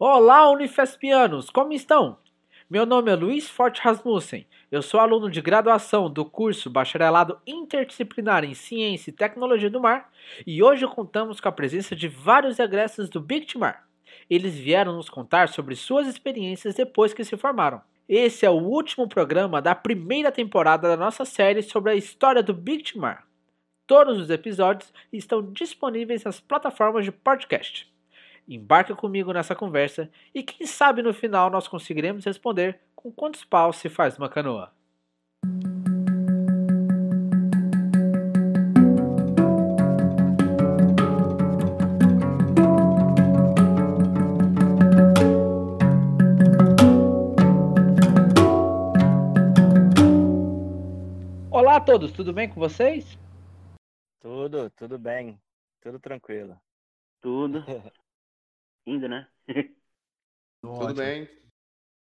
Olá, Unifespianos, como estão? Meu nome é Luiz Forte Rasmussen. Eu sou aluno de graduação do curso Bacharelado Interdisciplinar em Ciência e Tecnologia do Mar e hoje contamos com a presença de vários egressos do Bictimar. Eles vieram nos contar sobre suas experiências depois que se formaram. Esse é o último programa da primeira temporada da nossa série sobre a história do Bictimar. Todos os episódios estão disponíveis nas plataformas de podcast. Embarque comigo nessa conversa e quem sabe no final nós conseguiremos responder com quantos paus se faz uma canoa. Olá a todos, tudo bem com vocês? Tudo, tudo bem, tudo tranquilo. Tudo. Indo, né? Tudo bem.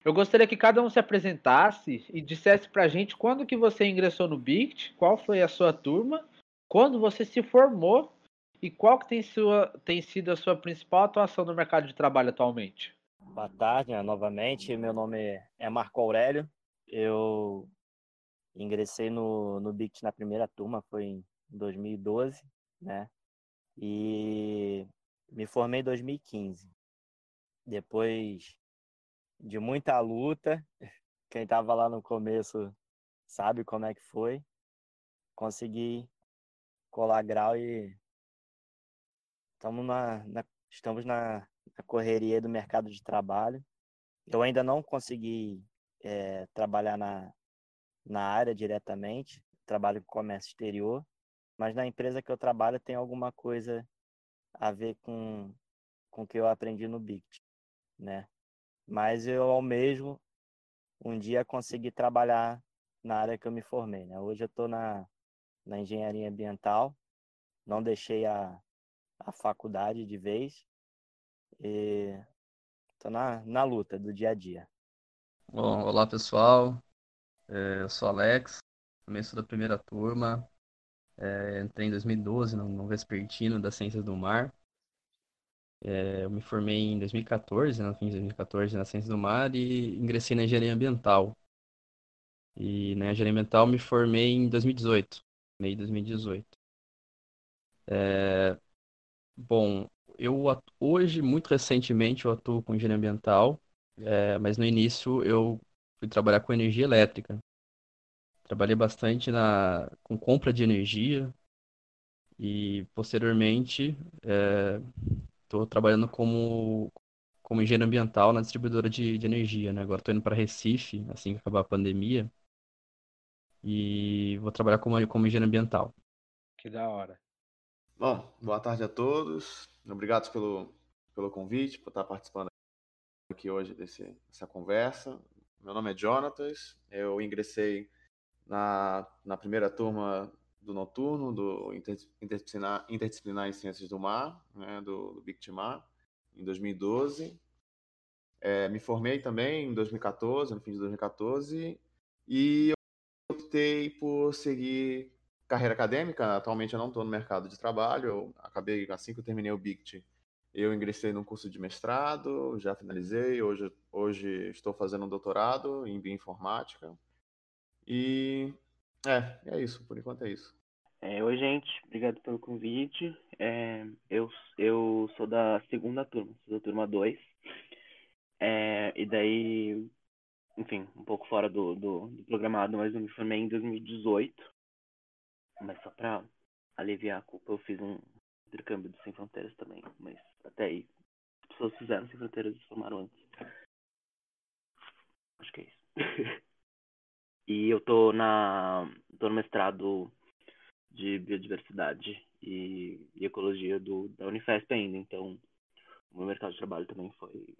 Eu gostaria que cada um se apresentasse e dissesse pra gente quando que você ingressou no BICT, qual foi a sua turma, quando você se formou e qual que tem, sua, tem sido a sua principal atuação no mercado de trabalho atualmente. Boa tarde, né, novamente. Meu nome é Marco Aurélio. Eu ingressei no, no BICT na primeira turma, foi em 2012, né? E me formei em 2015. Depois de muita luta, quem estava lá no começo sabe como é que foi. Consegui colar grau e estamos na, na estamos na, na, correria do mercado de trabalho. Eu ainda não consegui é, trabalhar na, na área diretamente, trabalho com comércio exterior, mas na empresa que eu trabalho tem alguma coisa a ver com, com o que eu aprendi no BICT, né? Mas eu almejo um dia conseguir trabalhar na área que eu me formei, né? Hoje eu estou na, na engenharia ambiental, não deixei a, a faculdade de vez e estou na, na luta do dia a dia. Bom, olá pessoal, é, eu sou Alex, também sou da primeira turma, é, entrei em 2012 no, no Vespertino das Ciências do Mar. É, eu me formei em 2014, no fim de 2014, na Ciências do Mar e ingressei na Engenharia Ambiental. E na Engenharia Ambiental me formei em 2018, meio de 2018. É, bom, eu hoje, muito recentemente, eu atuo com Engenharia Ambiental, é, mas no início eu fui trabalhar com energia elétrica. Trabalhei bastante na, com compra de energia e posteriormente estou é, trabalhando como, como engenheiro ambiental na distribuidora de, de energia. Né? Agora estou indo para Recife, assim que acabar a pandemia, e vou trabalhar como, como engenheiro ambiental. Que da hora. Bom, boa tarde a todos. Obrigado pelo, pelo convite, por estar participando aqui hoje desse, dessa conversa. Meu nome é Jonatas, eu ingressei na, na primeira turma do noturno, do interdisciplinar, interdisciplinar em ciências do mar, né, do, do BICTMAR, em 2012. É, me formei também em 2014, no fim de 2014, e optei por seguir carreira acadêmica. Atualmente eu não estou no mercado de trabalho, eu acabei, assim que eu terminei o BICT, eu ingressei num curso de mestrado, já finalizei, hoje, hoje estou fazendo um doutorado em bioinformática. E é, é isso, por enquanto é isso. É, oi, gente, obrigado pelo convite. É, eu, eu sou da segunda turma, sou da turma 2. É, e daí, enfim, um pouco fora do, do, do, programado, mas eu me formei em 2018. Mas só pra aliviar a culpa, eu fiz um intercâmbio do Sem Fronteiras também. Mas até aí, as pessoas fizeram Sem Fronteiras e se formaram antes. Acho que é isso. E eu tô na tô no mestrado de biodiversidade e, e ecologia do da Unifesp ainda, então o meu mercado de trabalho também foi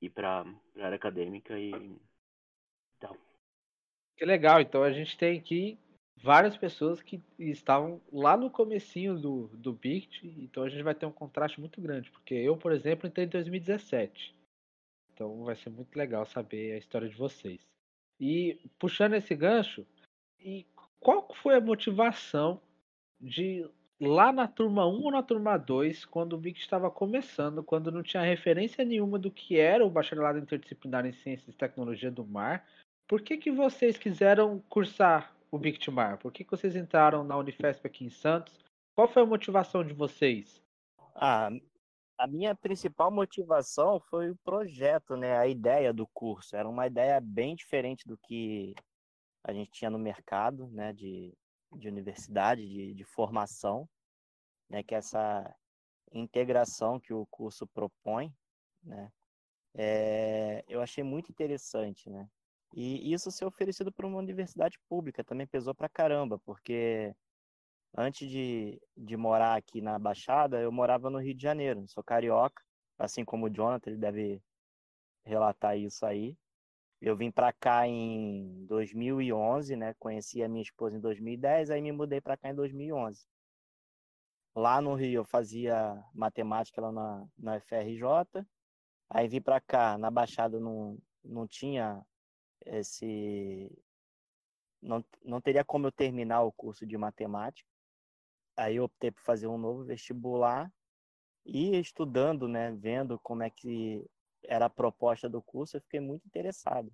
ir para a área acadêmica e tal. Que legal, então a gente tem aqui várias pessoas que estavam lá no comecinho do, do BICT, então a gente vai ter um contraste muito grande, porque eu, por exemplo, entrei em 2017. Então vai ser muito legal saber a história de vocês. E puxando esse gancho, e qual foi a motivação de lá na turma 1 ou na turma 2, quando o BIC estava começando, quando não tinha referência nenhuma do que era o bacharelado interdisciplinar em Ciências e Tecnologia do Mar, por que, que vocês quiseram cursar o BIC Mar? Por que, que vocês entraram na Unifesp aqui em Santos? Qual foi a motivação de vocês? Ah, a minha principal motivação foi o projeto, né? A ideia do curso. Era uma ideia bem diferente do que a gente tinha no mercado, né? De, de universidade, de, de formação, né? Que é essa integração que o curso propõe, né? É, eu achei muito interessante, né? E isso ser oferecido por uma universidade pública também pesou pra caramba, porque antes de, de morar aqui na Baixada, eu morava no Rio de Janeiro, sou carioca, assim como o Jonathan, ele deve relatar isso aí. Eu vim para cá em 2011, né? Conheci a minha esposa em 2010, aí me mudei para cá em 2011. Lá no Rio eu fazia matemática lá na, na FRJ, aí vim para cá, na Baixada não, não tinha esse não, não teria como eu terminar o curso de matemática. Aí eu optei por fazer um novo vestibular e estudando, né, vendo como é que era a proposta do curso, eu fiquei muito interessado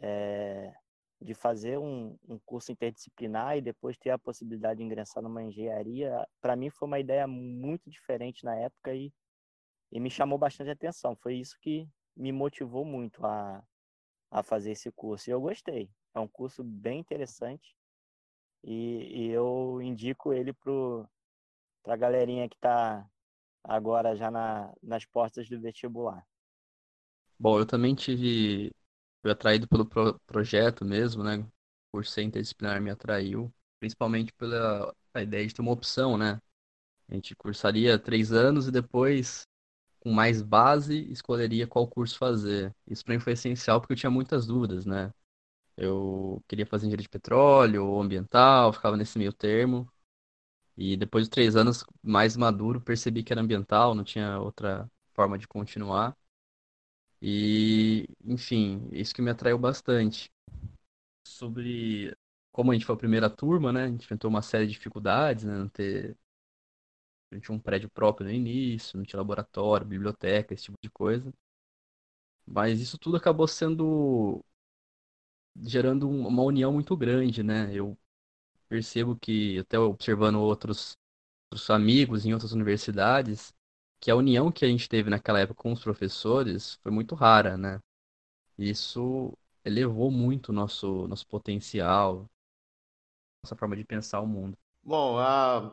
é, de fazer um, um, curso interdisciplinar e depois ter a possibilidade de ingressar numa engenharia. Para mim foi uma ideia muito diferente na época e, e me chamou bastante atenção. Foi isso que me motivou muito a, a fazer esse curso. E eu gostei. É um curso bem interessante e, e eu indico ele para a galerinha que está agora já na, nas portas do vestibular. Bom, eu também tive. Fui atraído pelo pro, projeto mesmo, né? Por ser interdisciplinar me atraiu, principalmente pela a ideia de ter uma opção, né? A gente cursaria três anos e depois, com mais base, escolheria qual curso fazer. Isso para mim foi essencial porque eu tinha muitas dúvidas, né? Eu queria fazer engenharia de petróleo ou ambiental, ficava nesse meio termo. E depois de três anos mais maduro, percebi que era ambiental, não tinha outra forma de continuar. E, enfim, isso que me atraiu bastante. Sobre como a gente foi a primeira turma, né? A gente enfrentou uma série de dificuldades, né? Não ter. A gente tinha um prédio próprio no início, não tinha laboratório, biblioteca, esse tipo de coisa. Mas isso tudo acabou sendo gerando uma união muito grande, né? Eu percebo que, até observando outros, outros amigos em outras universidades, que a união que a gente teve naquela época com os professores foi muito rara, né? Isso elevou muito o nosso, nosso potencial, nossa forma de pensar o mundo. Bom, uh,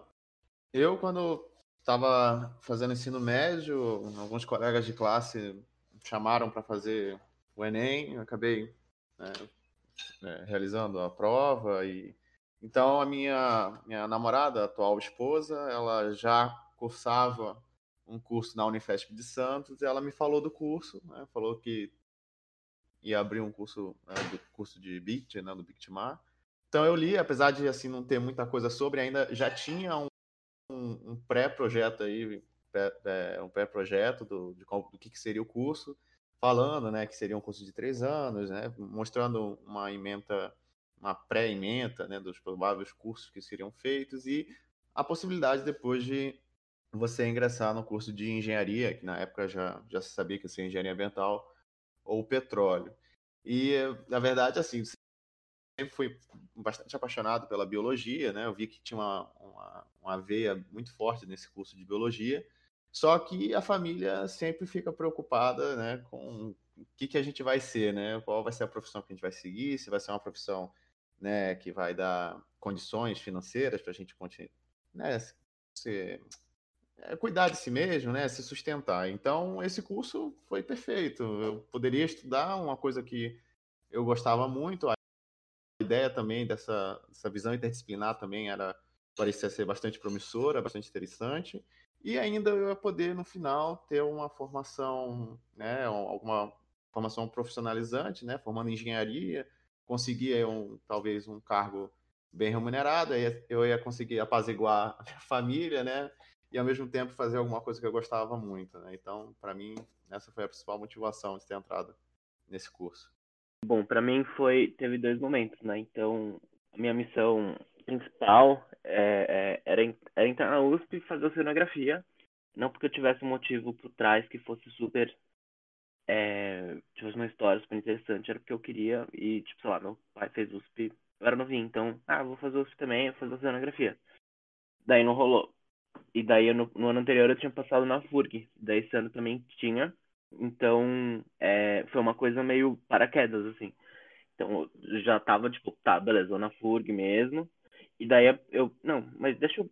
eu quando estava fazendo ensino médio, alguns colegas de classe chamaram para fazer o Enem, eu acabei né, né, realizando a prova e então a minha minha namorada, atual esposa, ela já cursava um curso na Unifesp de Santos e ela me falou do curso, né, falou que ia abrir um curso né, do curso de BIT, né, do BICTMAR. Então eu li, apesar de assim não ter muita coisa sobre, ainda já tinha um, um, um pré-projeto aí, pré, um pré-projeto do, de, do que, que seria o curso falando, né, que seria um curso de três anos, né, mostrando uma ementa, uma pré-ementa, né, dos prováveis cursos que seriam feitos e a possibilidade depois de você ingressar no curso de engenharia, que na época já, já se sabia que ia ser engenharia ambiental ou petróleo. E, na verdade, assim, sempre fui bastante apaixonado pela biologia, né? Eu vi que tinha uma, uma, uma veia muito forte nesse curso de biologia. Só que a família sempre fica preocupada, né, com o que, que a gente vai ser, né? Qual vai ser a profissão que a gente vai seguir? Se vai ser uma profissão, né, que vai dar condições financeiras para a gente continuar, né, se, é, cuidar de si mesmo, né, se sustentar. Então, esse curso foi perfeito. Eu poderia estudar uma coisa que eu gostava muito. A ideia também dessa, dessa visão interdisciplinar também era parecia ser bastante promissora, bastante interessante e ainda eu ia poder, no final, ter uma formação, né, alguma formação profissionalizante, né, formando engenharia, conseguir um, talvez um cargo bem remunerado, aí eu ia conseguir apaziguar a minha família, né, e ao mesmo tempo fazer alguma coisa que eu gostava muito, né. Então, para mim, essa foi a principal motivação de ter entrado nesse curso. Bom, para mim foi teve dois momentos, né. Então, a minha missão principal é, é, era, era entrar na USP e fazer oceanografia. Não porque eu tivesse um motivo por trás que fosse super. É, tivesse uma história super interessante, era porque eu queria. E, tipo, sei lá, meu pai fez USP, eu era novinho, então, ah, vou fazer USP também, vou fazer oceanografia. Daí não rolou. E daí no, no, ano anterior eu tinha passado na FURG. Daí esse ano também tinha. Então é, foi uma coisa meio paraquedas, assim. Então já tava tipo, tá, beleza, vou na FURG mesmo. E daí eu, não, mas deixa eu,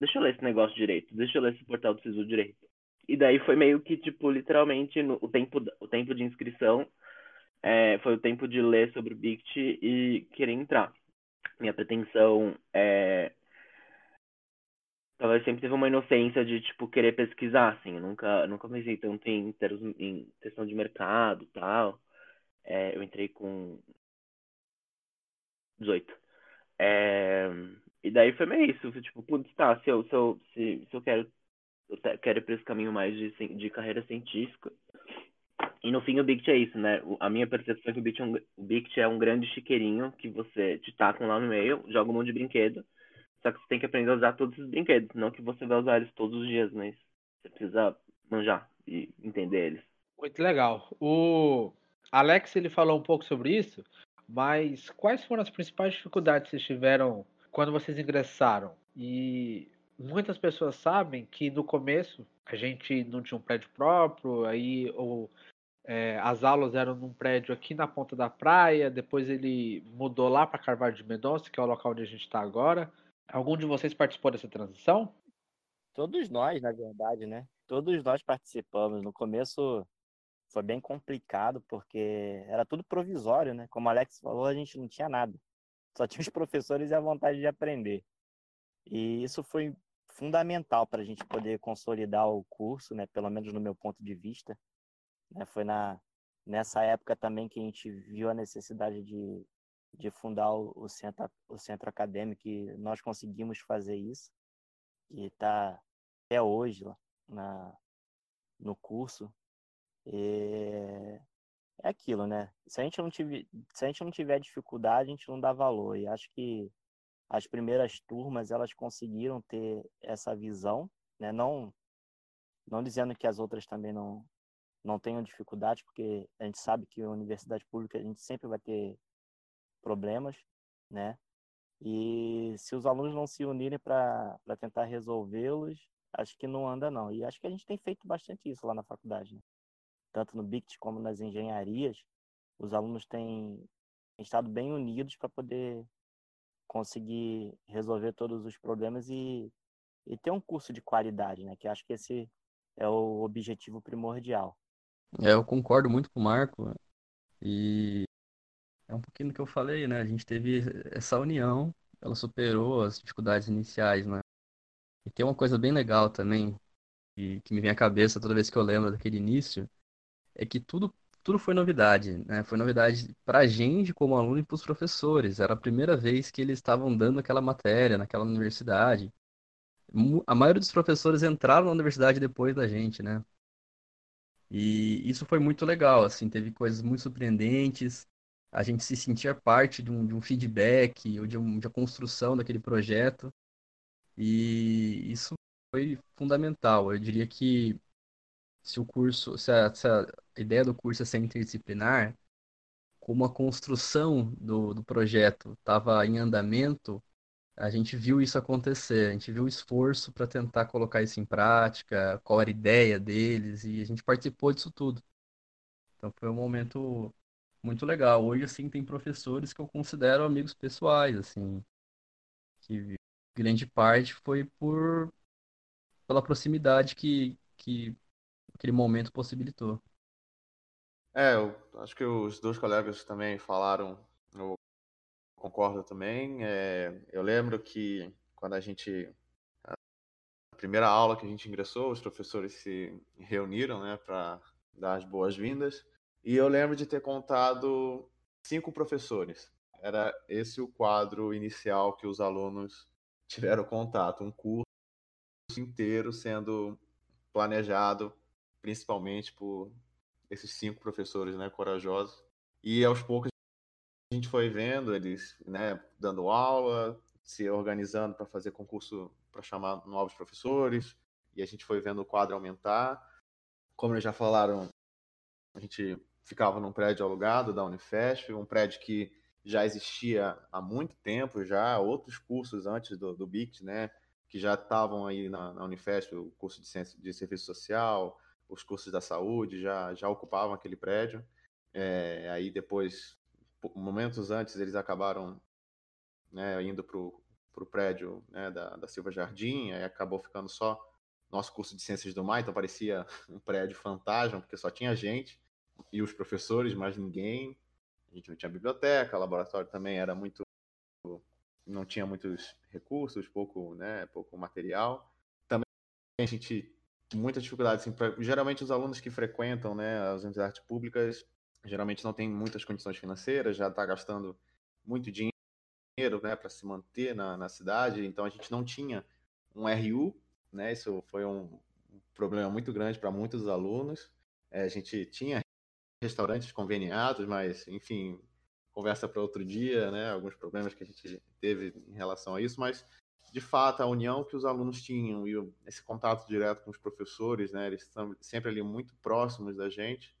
deixa eu ler esse negócio direito, deixa eu ler esse portal do SISU direito. E daí foi meio que, tipo, literalmente no, o, tempo, o tempo de inscrição é, foi o tempo de ler sobre o BICT e querer entrar. Minha pretensão é talvez sempre teve uma inocência de, tipo, querer pesquisar, assim. Eu nunca, nunca pensei tanto em, em questão de mercado e tal. É, eu entrei com 18. É, e daí foi meio isso. Tipo, putz, tá, se eu, se eu, se, se eu quero, eu quero ir pra esse caminho mais de, de carreira científica. E no fim o Bict é isso, né? A minha percepção é que o Bict é um, Bict é um grande chiqueirinho que você te tacam lá no meio, joga um monte de brinquedo só que você tem que aprender a usar todos os brinquedos, não que você vai usar eles todos os dias, mas você precisa manjar e entender eles. Muito legal. O Alex ele falou um pouco sobre isso, mas quais foram as principais dificuldades que vocês tiveram quando vocês ingressaram? E muitas pessoas sabem que no começo a gente não tinha um prédio próprio, aí ou é, as aulas eram num prédio aqui na ponta da praia, depois ele mudou lá para Carvalho de Mendonça, que é o local onde a gente está agora. Algum de vocês participou dessa transição? Todos nós, na verdade, né? Todos nós participamos. No começo foi bem complicado, porque era tudo provisório, né? Como o Alex falou, a gente não tinha nada. Só tinha os professores e a vontade de aprender. E isso foi fundamental para a gente poder consolidar o curso, né? Pelo menos no meu ponto de vista. Né? Foi na, nessa época também que a gente viu a necessidade de de fundar o centro, o centro acadêmico e nós conseguimos fazer isso e está até hoje lá na, no curso e é aquilo né se a gente não tiver se a gente não tiver dificuldade a gente não dá valor e acho que as primeiras turmas elas conseguiram ter essa visão né não não dizendo que as outras também não não tenham dificuldade porque a gente sabe que a universidade pública a gente sempre vai ter problemas, né? E se os alunos não se unirem para tentar resolvê-los, acho que não anda não. E acho que a gente tem feito bastante isso lá na faculdade, né? Tanto no BICT como nas engenharias, os alunos têm estado bem unidos para poder conseguir resolver todos os problemas e, e ter um curso de qualidade, né? Que acho que esse é o objetivo primordial. É, eu concordo muito com o Marco e é um pouquinho do que eu falei, né? A gente teve essa união, ela superou as dificuldades iniciais, né? E tem uma coisa bem legal também, que, que me vem à cabeça toda vez que eu lembro daquele início, é que tudo, tudo foi novidade, né? Foi novidade pra gente como aluno e pros professores. Era a primeira vez que eles estavam dando aquela matéria naquela universidade. A maioria dos professores entraram na universidade depois da gente, né? E isso foi muito legal, assim, teve coisas muito surpreendentes a gente se sentir parte de um, de um feedback ou de, um, de uma construção daquele projeto. E isso foi fundamental. Eu diria que se o curso, se a, se a ideia do curso é ser interdisciplinar, como a construção do, do projeto estava em andamento, a gente viu isso acontecer, a gente viu o esforço para tentar colocar isso em prática, qual era a ideia deles, e a gente participou disso tudo. Então foi um momento muito legal. Hoje, assim, tem professores que eu considero amigos pessoais, assim, que grande parte foi por pela proximidade que, que aquele momento possibilitou. É, eu acho que os dois colegas também falaram, eu concordo também. É, eu lembro que quando a gente a primeira aula que a gente ingressou, os professores se reuniram, né, para dar as boas-vindas. E eu lembro de ter contado cinco professores. Era esse o quadro inicial que os alunos tiveram contato, um curso inteiro sendo planejado principalmente por esses cinco professores, né, corajosos. E aos poucos a gente foi vendo eles, né, dando aula, se organizando para fazer concurso para chamar novos professores, e a gente foi vendo o quadro aumentar. Como eles já falaram, a gente ficava num prédio alugado da Unifesp, um prédio que já existia há muito tempo, já outros cursos antes do, do BICT, né, que já estavam aí na, na Unifesp, o curso de, ciência, de serviço social, os cursos da saúde, já, já ocupavam aquele prédio. É, aí depois, momentos antes, eles acabaram né, indo para o prédio né, da, da Silva Jardim, aí acabou ficando só nosso curso de Ciências do Mar, então parecia um prédio fantasma, porque só tinha gente e os professores, mais ninguém. A gente não tinha biblioteca, o laboratório também era muito não tinha muitos recursos, pouco, né, pouco material. Também a gente muita dificuldade assim, pra, geralmente os alunos que frequentam, né, as universidades públicas, geralmente não têm muitas condições financeiras, já está gastando muito dinheiro, né, para se manter na, na cidade, então a gente não tinha um RU, né, isso foi um problema muito grande para muitos alunos. É, a gente tinha restaurantes conveniados, mas, enfim, conversa para outro dia, né? Alguns problemas que a gente teve em relação a isso, mas de fato a união que os alunos tinham e esse contato direto com os professores, né? Eles estão sempre ali muito próximos da gente,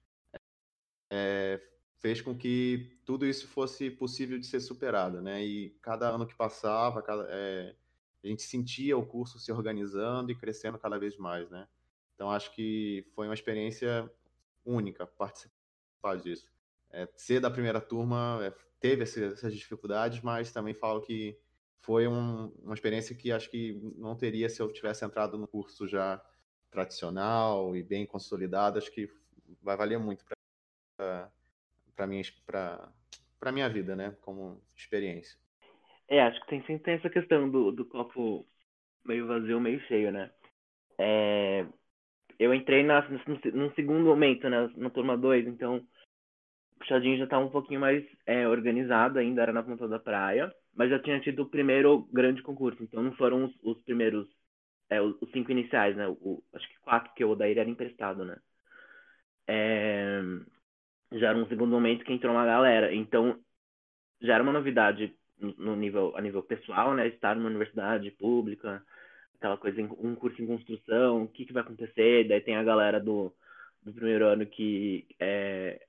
é, fez com que tudo isso fosse possível de ser superado, né? E cada ano que passava, cada, é, a gente sentia o curso se organizando e crescendo cada vez mais, né? Então acho que foi uma experiência única participar disso é, ser da primeira turma é, teve essas dificuldades, mas também falo que foi um, uma experiência que acho que não teria se eu tivesse entrado no curso já tradicional e bem consolidado. Acho que vai valer muito para minha para minha vida, né, como experiência. É, acho que tem sempre tem essa questão do, do copo meio vazio, meio cheio, né? É, eu entrei na, no, no segundo momento, né, na turma 2, então Puxadinho já estava tá um pouquinho mais é, organizado ainda, era na ponta da praia, mas já tinha tido o primeiro grande concurso, então não foram os, os primeiros, é, os, os, cinco iniciais, né? O, acho que quatro que o Odair era emprestado, né? É, já era um segundo momento que entrou uma galera, então já era uma novidade no nível, a nível pessoal, né? Estar numa universidade pública, aquela coisa, um curso em construção, o que, que vai acontecer, daí tem a galera do, do primeiro ano que é,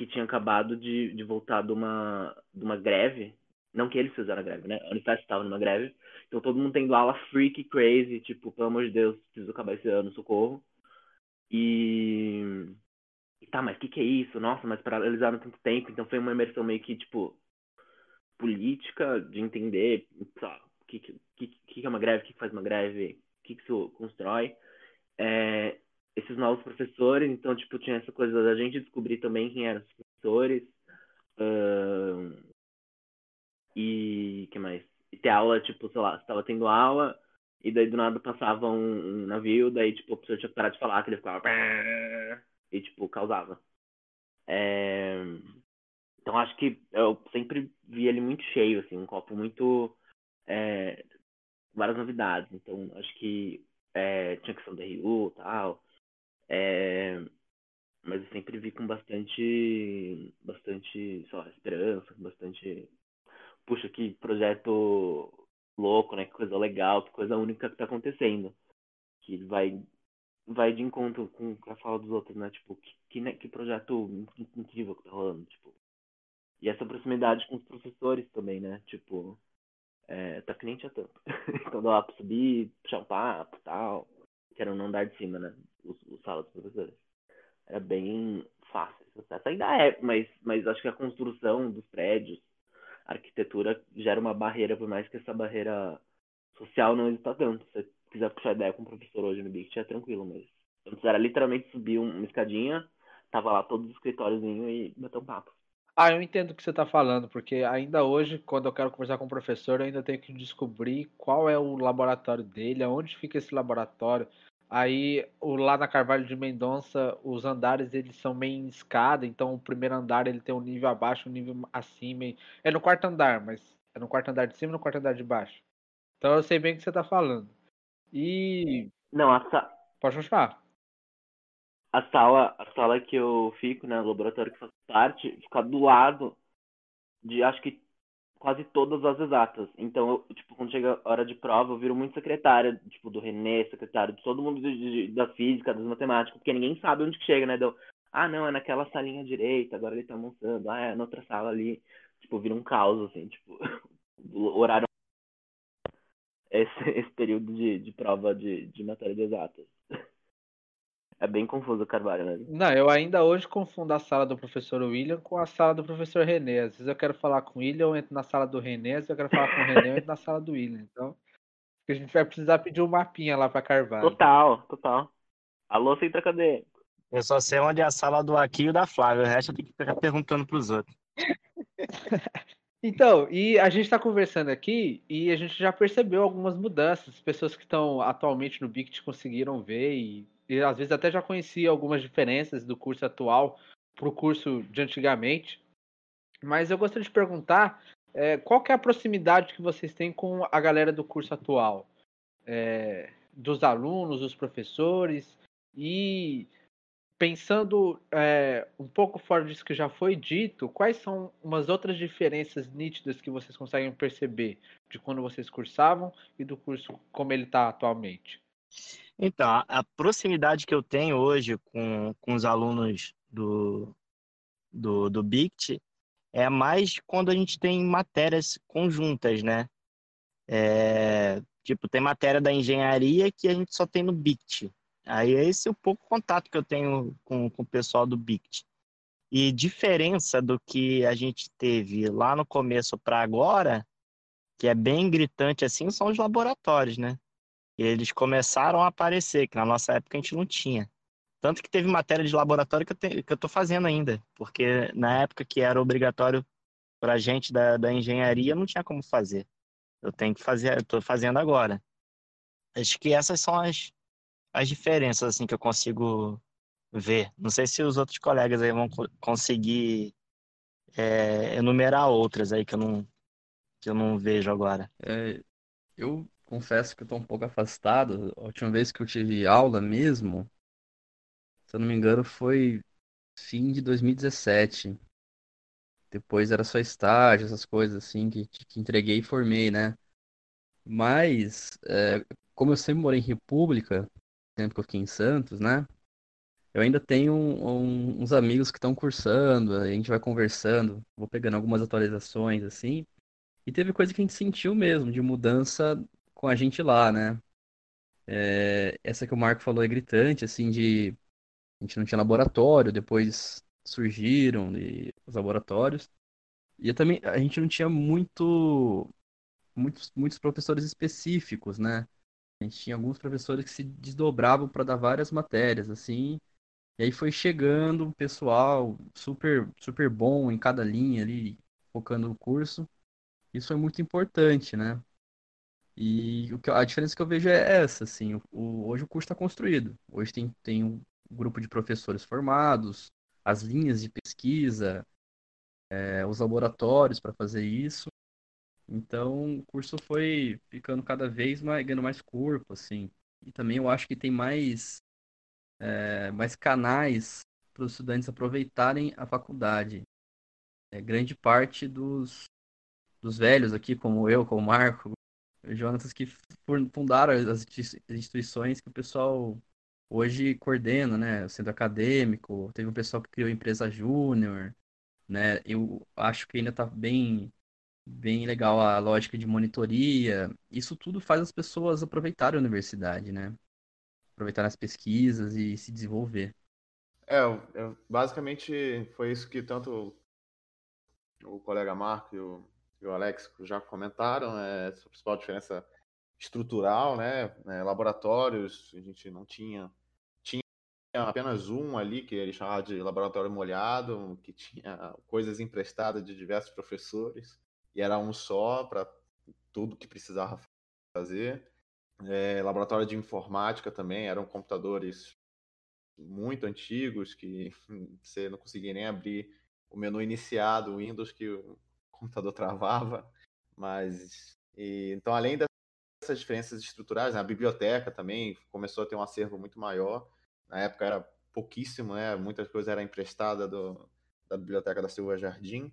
que tinha acabado de, de voltar de uma, de uma greve. Não que eles fizeram a greve, né? A Unifest estava numa greve. Então todo mundo tendo aula freak crazy, tipo, pelo amor de Deus, preciso acabar esse ano, socorro. E. e tá, mas o que, que é isso? Nossa, mas paralisaram tanto tempo. Então foi uma imersão meio que, tipo, política, de entender o que, que, que, é uma greve, o que, que faz uma greve, o que, que isso constrói. É, esses novos professores, então, tipo, tinha essa coisa da gente descobrir também quem eram os professores. Uh, e que mais? E ter aula, tipo, sei lá, você tava tendo aula, e daí do nada passava um, um navio, daí, tipo, o professor tinha que parar de falar, que ele ficava. E, tipo, causava. É... Então acho que eu sempre vi ele muito cheio, assim, um copo muito. É... várias novidades. Então acho que é... tinha questão da RU e tal. É, mas eu sempre vi com bastante, bastante, sei lá, esperança, com bastante, puxa, que projeto louco, né? Que coisa legal, que coisa única que tá acontecendo. Que vai, vai de encontro com a fala dos outros, né? Tipo, que, que, né, que projeto incrível que tá rolando, tipo. E essa proximidade com os professores também, né? Tipo, é, tá que nem tinha tanto. então dá lá pra subir, puxar um papo e tal. Que era um andar de cima, né? os, salas dos professores. Era bem fácil esse acesso. Ainda é, mas, mas acho que a construção dos prédios, arquitetura gera uma barreira, por mais que essa barreira social não exista tanto. Se você quiser puxar ideia com o professor hoje no Big, é tranquilo, mas antes era literalmente subir uma escadinha, tava lá todos os escritóriozinhos e bater um papo. Ah, eu entendo o que você está falando, porque ainda hoje, quando eu quero conversar com o professor, eu ainda tenho que descobrir qual é o laboratório dele, aonde fica esse laboratório, Aí o, lá na Carvalho de Mendonça, os andares eles são meio em escada, então o primeiro andar ele tem um nível abaixo, um nível acima. É no quarto andar, mas é no quarto andar de cima e no quarto andar de baixo. Então eu sei bem o que você está falando. E. Não, a sa... Pode continuar. A sala, a sala que eu fico, né? O laboratório que faz parte, fica do lado de acho que quase todas as exatas. Então, eu, tipo, quando chega a hora de prova, eu viro muito secretária, tipo, do Renê, secretário de todo mundo de, de, da física, das matemáticas, porque ninguém sabe onde que chega, né? Ah, não, é naquela salinha direita, agora ele tá montando, ah, é na outra sala ali. Tipo, vira um caos, assim, tipo, horário. Esse, esse período de, de prova de, de matéria de exatas. É bem confuso o Carvalho, né? Não, eu ainda hoje confundo a sala do professor William com a sala do professor René. Às vezes eu quero falar com o William, eu entro na sala do René, às vezes eu quero falar com o René, eu entro na sala do William. Então, a gente vai precisar pedir um mapinha lá para Carvalho. Total, total. Alô, Centro Acadêmico. Eu só sei onde é a sala do Aqui e da Flávia. O resto eu tenho que ficar perguntando pros outros. Então, e a gente está conversando aqui e a gente já percebeu algumas mudanças. Pessoas que estão atualmente no BICT conseguiram ver e e às vezes até já conhecia algumas diferenças do curso atual para o curso de antigamente. Mas eu gostaria de perguntar é, qual que é a proximidade que vocês têm com a galera do curso atual? É, dos alunos, dos professores e pensando é, um pouco fora disso que já foi dito, quais são umas outras diferenças nítidas que vocês conseguem perceber de quando vocês cursavam e do curso como ele está atualmente? Então, a proximidade que eu tenho hoje com, com os alunos do, do, do BICT é mais quando a gente tem matérias conjuntas, né? É, tipo, tem matéria da engenharia que a gente só tem no BICT. Aí é esse o pouco contato que eu tenho com, com o pessoal do BICT. E diferença do que a gente teve lá no começo para agora, que é bem gritante assim, são os laboratórios, né? Eles começaram a aparecer, que na nossa época a gente não tinha. Tanto que teve matéria de laboratório que eu, te, que eu tô fazendo ainda, porque na época que era obrigatório para gente da, da engenharia, não tinha como fazer. Eu tenho que fazer, eu tô fazendo agora. Acho que essas são as, as diferenças assim que eu consigo ver. Não sei se os outros colegas aí vão conseguir é, enumerar outras aí que eu não que eu não vejo agora. É, eu confesso que eu tô um pouco afastado. A última vez que eu tive aula mesmo, se eu não me engano, foi fim de 2017. Depois era só estágio, essas coisas assim, que, que entreguei e formei, né? Mas, é, como eu sempre morei em República, tempo que eu fiquei em Santos, né? Eu ainda tenho um, uns amigos que estão cursando, a gente vai conversando, vou pegando algumas atualizações, assim. E teve coisa que a gente sentiu mesmo, de mudança com a gente lá, né? É, essa que o Marco falou é gritante, assim, de a gente não tinha laboratório, depois surgiram os laboratórios. E também a gente não tinha muito muitos, muitos professores específicos, né? A gente tinha alguns professores que se desdobravam para dar várias matérias, assim. E aí foi chegando um pessoal super super bom em cada linha ali, focando no curso. Isso foi muito importante, né? E o que, a diferença que eu vejo é essa, assim, o, o hoje o curso está construído. Hoje tem, tem um grupo de professores formados, as linhas de pesquisa, é, os laboratórios para fazer isso. Então o curso foi ficando cada vez mais, ganhando mais corpo, assim. E também eu acho que tem mais, é, mais canais para os estudantes aproveitarem a faculdade. É, grande parte dos, dos velhos aqui, como eu, como o Marco, Jonatas que fundaram as instituições que o pessoal hoje coordena, né? O centro acadêmico, teve um pessoal que criou a empresa júnior, né? Eu acho que ainda está bem bem legal a lógica de monitoria. Isso tudo faz as pessoas aproveitarem a universidade, né? Aproveitar as pesquisas e se desenvolver. É, basicamente foi isso que tanto o colega Marco e o e o Alex já comentaram, é, a principal diferença estrutural, né? É, laboratórios, a gente não tinha. Tinha apenas um ali, que ele chamava de laboratório molhado, que tinha coisas emprestadas de diversos professores, e era um só para tudo que precisava fazer. É, laboratório de informática também, eram computadores muito antigos que você não conseguia nem abrir o menu iniciado, Windows, que computador travava, mas e, então além dessas diferenças estruturais, né, a biblioteca também começou a ter um acervo muito maior. Na época era pouquíssimo, né? Muitas coisas eram emprestadas do, da biblioteca da Silva Jardim.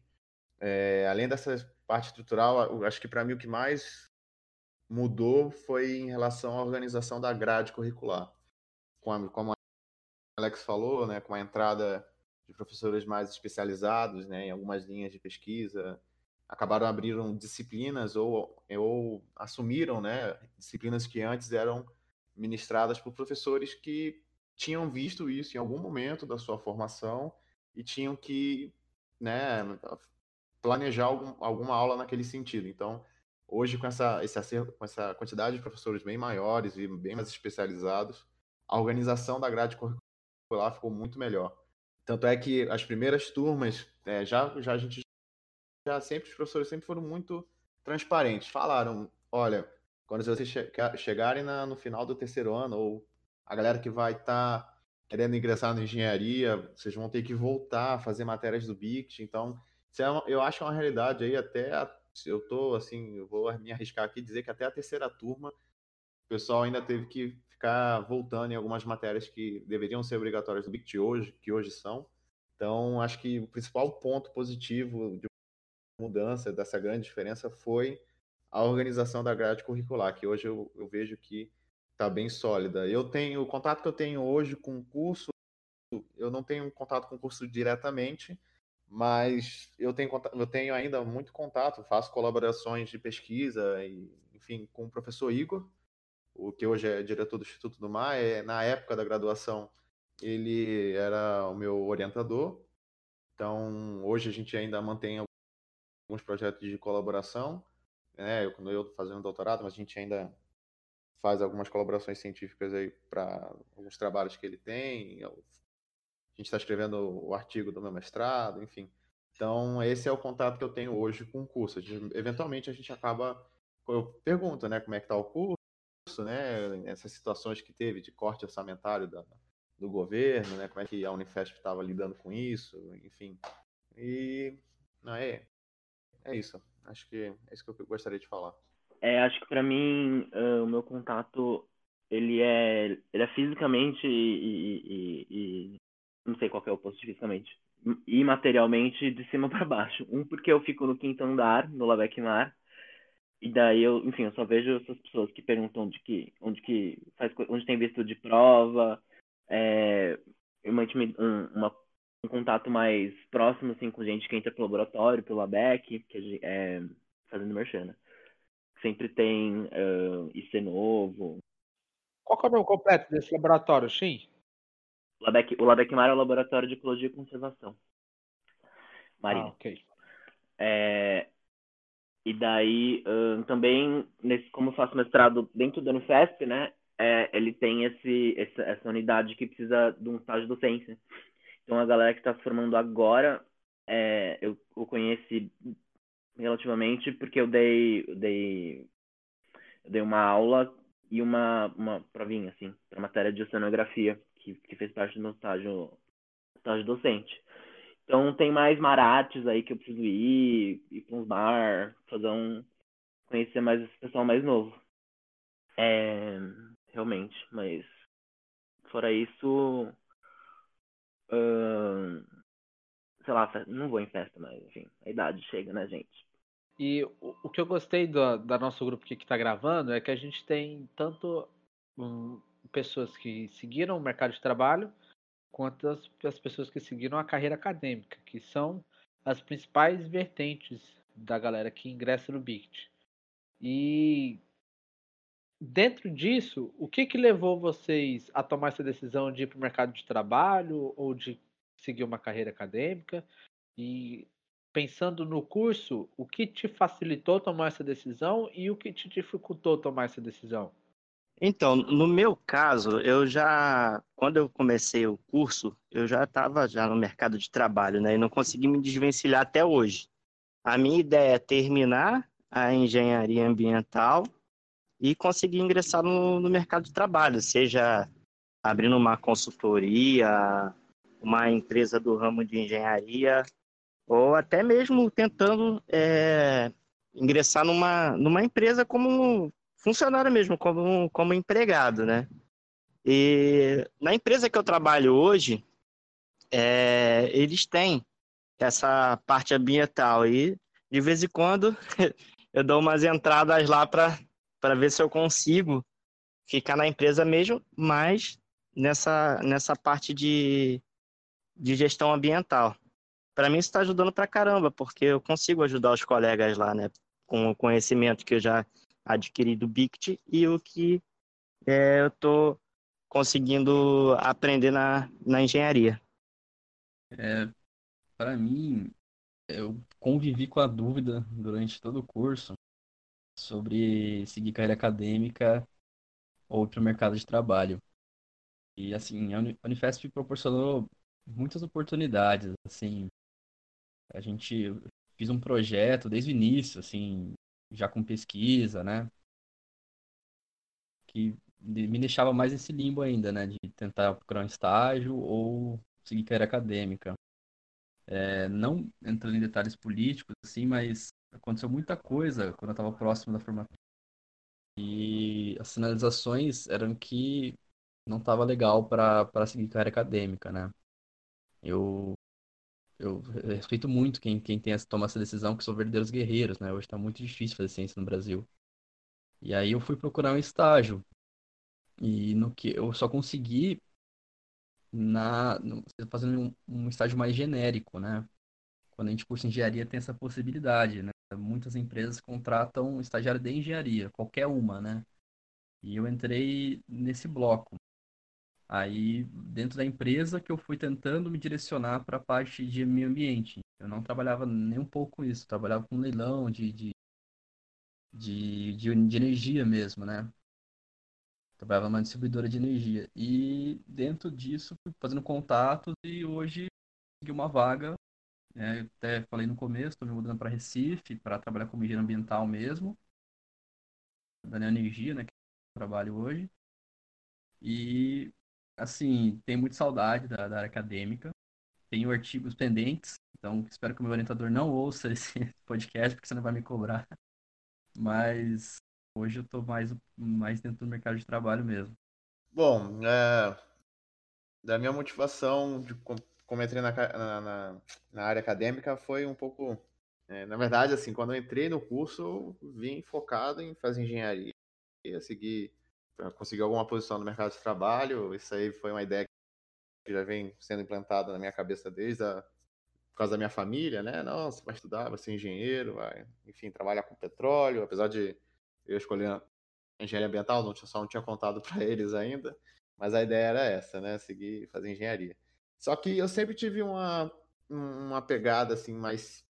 É, além dessa parte estrutural, acho que para mim o que mais mudou foi em relação à organização da grade curricular. Como, como Alex falou, né, com a entrada de professores mais especializados né, em algumas linhas de pesquisa, acabaram abrindo disciplinas ou, ou assumiram né, disciplinas que antes eram ministradas por professores que tinham visto isso em algum momento da sua formação e tinham que né, planejar algum, alguma aula naquele sentido. Então, hoje, com essa, esse acervo, com essa quantidade de professores bem maiores e bem mais especializados, a organização da grade curricular ficou muito melhor. Tanto é que as primeiras turmas, é, já, já a gente já sempre, os professores sempre foram muito transparentes. Falaram, olha, quando vocês che chegarem na, no final do terceiro ano, ou a galera que vai estar tá querendo ingressar na engenharia, vocês vão ter que voltar a fazer matérias do BICT. Então, é uma, eu acho que é uma realidade aí até a, eu tô assim, eu vou me arriscar aqui dizer que até a terceira turma o pessoal ainda teve que ficar voltando em algumas matérias que deveriam ser obrigatórias do BICT hoje, que hoje são. Então, acho que o principal ponto positivo de mudança, dessa grande diferença, foi a organização da grade curricular, que hoje eu, eu vejo que está bem sólida. Eu tenho o contato que eu tenho hoje com o curso, eu não tenho contato com o curso diretamente, mas eu tenho, eu tenho ainda muito contato, faço colaborações de pesquisa, e, enfim, com o professor Igor, o que hoje é diretor do Instituto do Mar. É, na época da graduação, ele era o meu orientador, então hoje a gente ainda mantém alguns projetos de colaboração, né? Eu, quando eu fazendo doutorado, mas a gente ainda faz algumas colaborações científicas aí para alguns trabalhos que ele tem. a gente está escrevendo o artigo do meu mestrado, enfim. Então, esse é o contato que eu tenho hoje com o curso. eventualmente, a gente acaba. Eu pergunto, né, como é que está o curso, né, essas situações que teve de corte orçamentário da, do governo, né, como é que a Unifesp estava lidando com isso, enfim. E não é, é isso. Acho que é isso que eu gostaria de falar. É, acho que para mim uh, o meu contato ele é ele é fisicamente e, e, e, não sei qual é o posto fisicamente e materialmente de cima para baixo. Um porque eu fico no quinto andar no Labec Mar e daí eu, enfim, eu só vejo essas pessoas que perguntam onde que onde que faz onde tem visto de prova, é, uma, uma um contato mais próximo assim com gente que entra pro laboratório, pelo ABEC, que é fazendo merchan, né? Sempre tem uh, IC novo. Qual é o nome completo desse laboratório, Sim? O Labec, o Labec Mar é o Laboratório de Ecologia e Conservação. Marina. Ah, ok. É, e daí, uh, também, nesse, como eu faço mestrado dentro da Unifesp, né, é, ele tem esse, essa, essa unidade que precisa de um estágio docente. Então, a galera que está se formando agora, é, eu, eu conheci relativamente porque eu dei, eu dei, eu dei uma aula e uma, uma provinha, assim, para matéria de oceanografia, que, que fez parte do meu estágio, estágio docente. Então, tem mais marates aí que eu preciso ir, ir para uns bar, fazer um. conhecer mais esse pessoal mais novo. É, realmente, mas fora isso, Sei lá, não vou em festa, mas enfim, a idade chega, né, gente? E o, que eu gostei do, da nosso grupo que está gravando é que a gente tem tanto um, pessoas que seguiram o mercado de trabalho quanto as, as pessoas que seguiram a carreira acadêmica, que são as principais vertentes da galera que ingressa no BICT. E dentro disso, o que, que levou vocês a tomar essa decisão de ir para o mercado de trabalho ou de seguir uma carreira acadêmica? E pensando no curso, o que te facilitou tomar essa decisão e o que te dificultou tomar essa decisão? Então, no meu caso, eu já, quando eu comecei o curso, eu já estava já no mercado de trabalho, né? E não consegui me desvencilhar até hoje. A minha ideia é terminar a engenharia ambiental e conseguir ingressar no, no mercado de trabalho, seja abrindo uma consultoria, uma empresa do ramo de engenharia, ou até mesmo tentando é, ingressar numa, numa empresa como funcionário mesmo, como, como empregado, né? E na empresa que eu trabalho hoje, é, eles têm essa parte ambiental. E de vez em quando eu dou umas entradas lá para ver se eu consigo ficar na empresa mesmo, mas nessa, nessa parte de, de gestão ambiental. Para mim isso está ajudando para caramba, porque eu consigo ajudar os colegas lá, né? Com o conhecimento que eu já adquiri do BICT e o que é, eu estou conseguindo aprender na, na engenharia. É, para mim, eu convivi com a dúvida durante todo o curso sobre seguir carreira acadêmica ou ir para o mercado de trabalho. E assim, a Unifesp proporcionou muitas oportunidades, assim, a gente fiz um projeto desde o início, assim, já com pesquisa, né? Que me deixava mais nesse limbo ainda, né? De tentar procurar um estágio ou seguir carreira acadêmica. É, não entrando em detalhes políticos, assim, mas aconteceu muita coisa quando eu estava próximo da formatura. E as sinalizações eram que não estava legal para seguir carreira acadêmica, né? Eu, eu respeito muito quem, quem tem essa, toma essa decisão, que são verdadeiros guerreiros, né? Hoje está muito difícil fazer ciência no Brasil. E aí eu fui procurar um estágio. E no que eu só consegui na fazendo um, um, estágio mais genérico, né? Quando a gente cursa engenharia tem essa possibilidade, né? Muitas empresas contratam estagiário de engenharia, qualquer uma, né? E eu entrei nesse bloco. Aí, dentro da empresa que eu fui tentando me direcionar para a parte de meio ambiente. Eu não trabalhava nem um pouco com isso, eu trabalhava com leilão de, de, de, de, de energia mesmo, né? Trabalhava numa distribuidora de energia. E dentro disso, fui fazendo contatos e hoje consegui uma vaga. Né? até falei no começo, estou me mudando para Recife para trabalhar como engenheiro ambiental mesmo. Da Energia, né? Que eu trabalho hoje. E, assim, tenho muita saudade da, da área acadêmica. Tenho artigos pendentes, então espero que o meu orientador não ouça esse podcast, porque você não vai me cobrar. Mas Hoje eu estou mais, mais dentro do mercado de trabalho mesmo. Bom, é, da minha motivação de como entrei na, na, na área acadêmica foi um pouco. É, na verdade, assim, quando eu entrei no curso, eu vim focado em fazer engenharia, seguir, conseguir alguma posição no mercado de trabalho. Isso aí foi uma ideia que já vem sendo implantada na minha cabeça desde a, por causa da minha família, né? Não, você vai estudar, vai ser engenheiro, vai, enfim, trabalhar com petróleo, apesar de eu escolhi a engenharia ambiental, não, só não tinha contado para eles ainda, mas a ideia era essa, né? Seguir, fazer engenharia. Só que eu sempre tive uma, uma pegada assim mais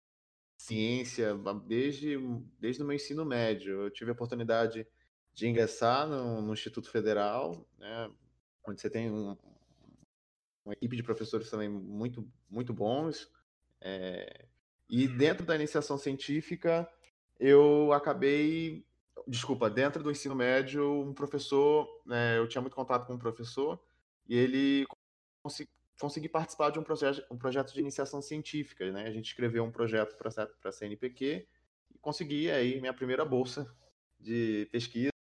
ciência desde, desde o meu ensino médio. Eu tive a oportunidade de ingressar no, no Instituto Federal, né, onde você tem um, uma equipe de professores também muito, muito bons. É, e dentro da iniciação científica, eu acabei desculpa, dentro do ensino médio, um professor, né, eu tinha muito contato com um professor e ele consegui, participar de um projeto, um projeto de iniciação científica, né? A gente escreveu um projeto para a CNPq e consegui aí minha primeira bolsa de pesquisa,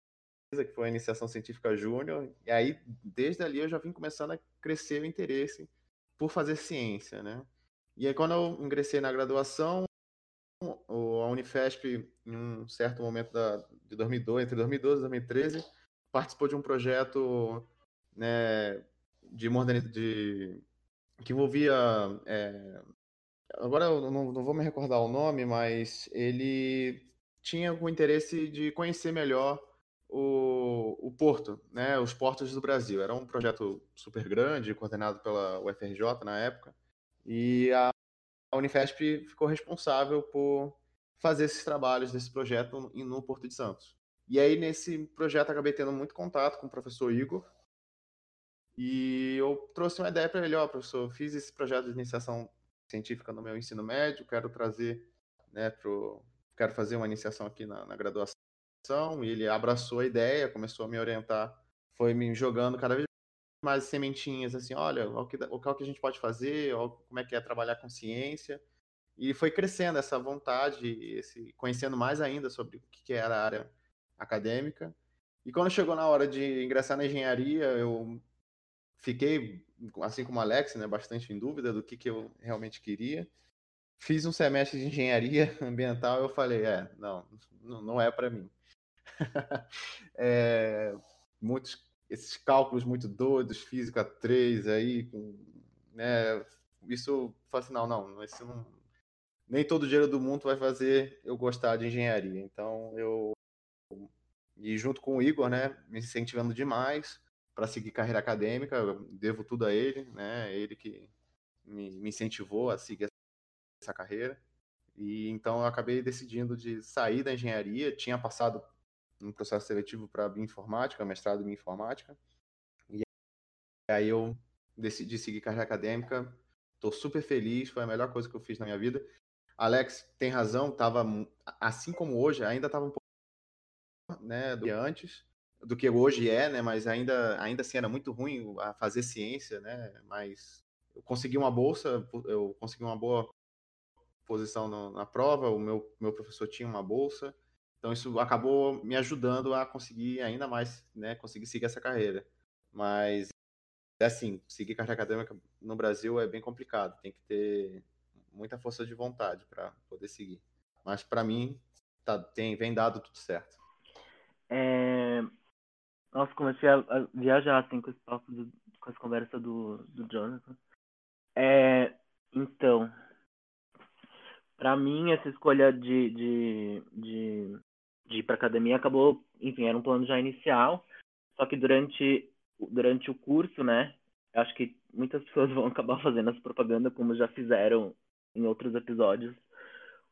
que foi a iniciação científica júnior. E aí, desde ali, eu já vim começando a crescer o interesse por fazer ciência, né? E aí, quando eu ingressei na graduação, a Unifesp, em um certo momento da, de 2002, entre 2012 e 2013, participou de um projeto né, de de, que envolvia. É, agora eu não, não, vou me recordar o nome, mas ele tinha o interesse de conhecer melhor o, o porto, né, os portos do Brasil. Era um projeto super grande, coordenado pela UFRJ na época, e a a Unifesp ficou responsável por fazer esses trabalhos desse projeto no Porto de Santos. E aí, nesse projeto, acabei tendo muito contato com o professor Igor. E eu trouxe uma ideia para ele: Ó, professor, fiz esse projeto de iniciação científica no meu ensino médio, quero trazer, né, pro, quero fazer uma iniciação aqui na, na graduação. E ele abraçou a ideia, começou a me orientar, foi me jogando cada vez mais sementinhas, assim, olha, o que, o que a gente pode fazer, como é que é trabalhar com ciência. E foi crescendo essa vontade, esse, conhecendo mais ainda sobre o que era a área acadêmica. E quando chegou na hora de ingressar na engenharia, eu fiquei, assim como o Alex, né, bastante em dúvida do que, que eu realmente queria. fiz um semestre de engenharia ambiental, eu falei, é, não, não é para mim. é, muitos esses cálculos muito doidos, física 3 aí, né? Isso, assim, não, não, isso não, nem todo dinheiro do mundo vai fazer eu gostar de engenharia. Então eu e junto com o Igor, né, me incentivando demais para seguir carreira acadêmica, devo tudo a ele, né? Ele que me, me incentivou a seguir essa carreira. E então eu acabei decidindo de sair da engenharia, tinha passado um processo seletivo para bioinformática, mestrado em bioinformática. E aí eu decidi seguir carreira acadêmica. Estou super feliz, foi a melhor coisa que eu fiz na minha vida. Alex tem razão, tava assim como hoje, ainda estava um pouco né, do que antes, do que hoje é, né, mas ainda ainda assim era muito ruim a fazer ciência, né, mas eu consegui uma bolsa, eu consegui uma boa posição no, na prova, o meu meu professor tinha uma bolsa então isso acabou me ajudando a conseguir ainda mais, né, conseguir seguir essa carreira. Mas é assim, seguir carreira acadêmica no Brasil é bem complicado, tem que ter muita força de vontade para poder seguir. Mas para mim tá, tem, vem dado tudo certo. É... Nossa, comecei a, a viajar assim, com esse papo do, com essa conversa do, do Jonathan. É... Então, para mim essa escolha de, de, de de ir para academia acabou, enfim, era um plano já inicial, só que durante durante o curso, né, acho que muitas pessoas vão acabar fazendo essa propaganda como já fizeram em outros episódios.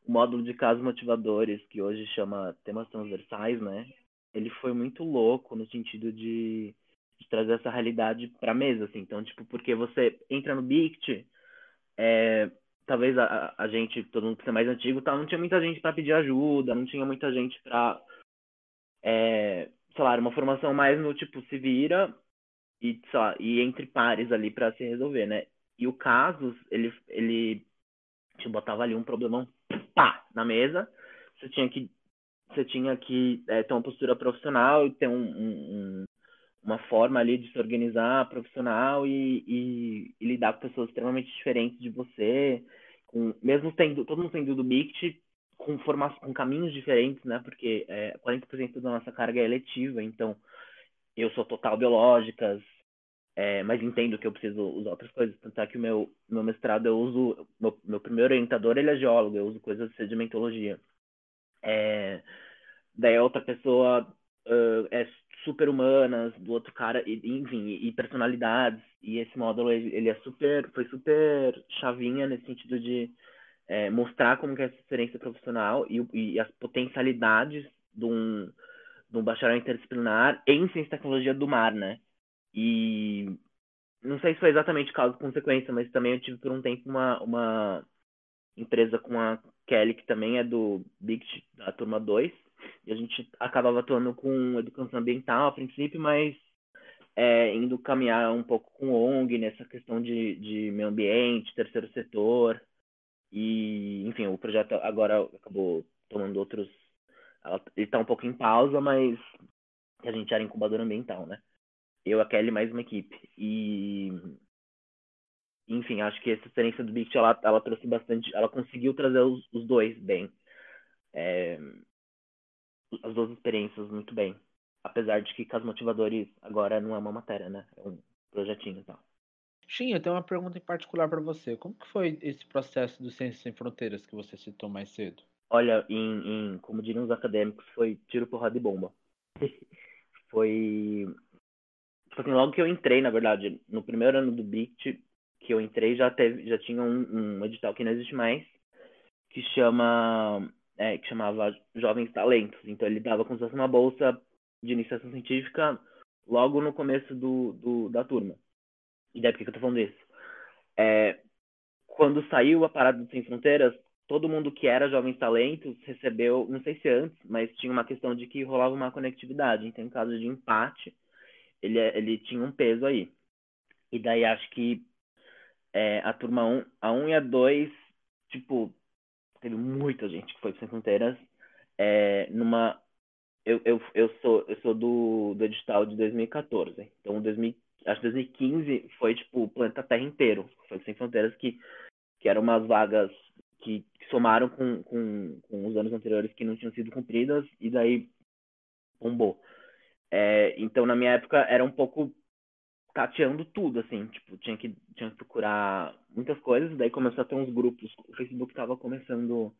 O módulo de casos motivadores, que hoje chama temas transversais, né, ele foi muito louco no sentido de, de trazer essa realidade para mesa, assim. Então, tipo, porque você entra no BICT, é, talvez a, a gente, todo mundo que é mais antigo, tá, não tinha muita gente para pedir ajuda, não tinha muita gente para é, sei lá, uma formação mais no tipo se vira e, lá, e entre pares ali para se resolver, né? E o Casos, ele, ele te botava ali um problemão, pá, na mesa, você tinha que você tinha que é, ter uma postura profissional e ter um, um, uma forma ali de se organizar profissional e, e, e, lidar com pessoas extremamente diferentes de você, com, mesmo tendo, todo mundo tendo do BICT, com, com caminhos diferentes, né? Porque é, 40% da nossa carga é eletiva, então eu sou total biológicas, é, mas entendo que eu preciso usar outras coisas. Tanto é que o meu, meu mestrado eu uso, meu, meu primeiro orientador ele é geólogo, eu uso coisas de sedimentologia. É, daí outra pessoa uh, é super-humanas do outro cara, e, enfim, e personalidades. E esse módulo, ele é super, foi super chavinha nesse sentido de é, mostrar como que é essa experiência profissional e, e, as potencialidades de um, de um bacharel interdisciplinar em ciência e tecnologia do mar, né? E não sei se foi exatamente causa e consequência, mas também eu tive por um tempo uma, uma empresa com a Kelly, que também é do Big da turma 2, e a gente acabava atuando com educação ambiental a princípio, mas é, indo caminhar um pouco com ONG nessa questão de, de meio ambiente, terceiro setor. E, enfim, o projeto agora acabou tomando outros. Ele está um pouco em pausa, mas a gente era incubador ambiental, né? Eu, a Kelly, mais uma equipe. E. Enfim, acho que essa experiência do Bict, ela, ela trouxe bastante. Ela conseguiu trazer os, os dois bem. É, as duas experiências muito bem. Apesar de que Casos Motivadores agora não é uma matéria, né? É um projetinho e tal. Xinha, eu tenho uma pergunta em particular para você. Como que foi esse processo do Ciências Sem Fronteiras que você citou mais cedo? Olha, em, em como diriam os acadêmicos, foi tiro, porrada e bomba. foi... Tipo assim, logo que eu entrei, na verdade, no primeiro ano do BICT, que eu entrei, já, teve, já tinha um, um edital que não existe mais, que chama é, que chamava Jovens Talentos. Então ele dava como se fosse uma bolsa de iniciação científica logo no começo do, do da turma. E daí por que eu tô falando isso? É, quando saiu a parada do Sem Fronteiras, todo mundo que era Jovens Talentos recebeu, não sei se antes, mas tinha uma questão de que rolava uma conectividade. Então, em caso de empate, ele, ele tinha um peso aí. E daí acho que é, a turma 1, a 1 e a 2, tipo, teve muita gente que foi para Sem Fronteiras. É, numa, eu, eu, eu sou, eu sou do, do edital de 2014. Então, 2000, acho que 2015 foi tipo o planeta Terra inteiro. Foi Sem Fronteiras que, que eram umas vagas que somaram com, com, com os anos anteriores que não tinham sido cumpridas e daí bombou. É, então, na minha época, era um pouco tateando tudo, assim, tipo, tinha que, tinha que procurar muitas coisas, daí começou a ter uns grupos, o Facebook estava começando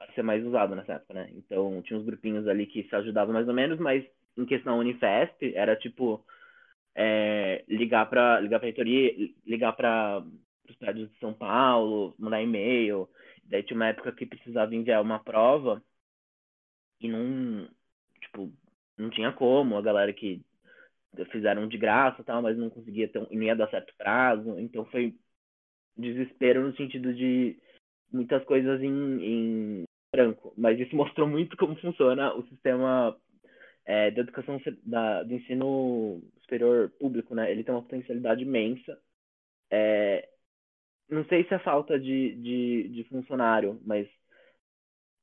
a ser mais usado nessa época, né? Então, tinha uns grupinhos ali que se ajudavam mais ou menos, mas em questão Unifesp, era tipo, é, ligar para ligar para reitoria, ligar para os prédios de São Paulo, mandar e-mail. Daí tinha uma época que precisava enviar uma prova e não, tipo, não tinha como, a galera que fizeram de graça tal, mas não conseguia ter, não ia dar certo prazo, então foi desespero no sentido de muitas coisas em, em branco, mas isso mostrou muito como funciona o sistema é, da educação da, do ensino superior público, né? Ele tem uma potencialidade imensa. É, não sei se é falta de, de, de funcionário, mas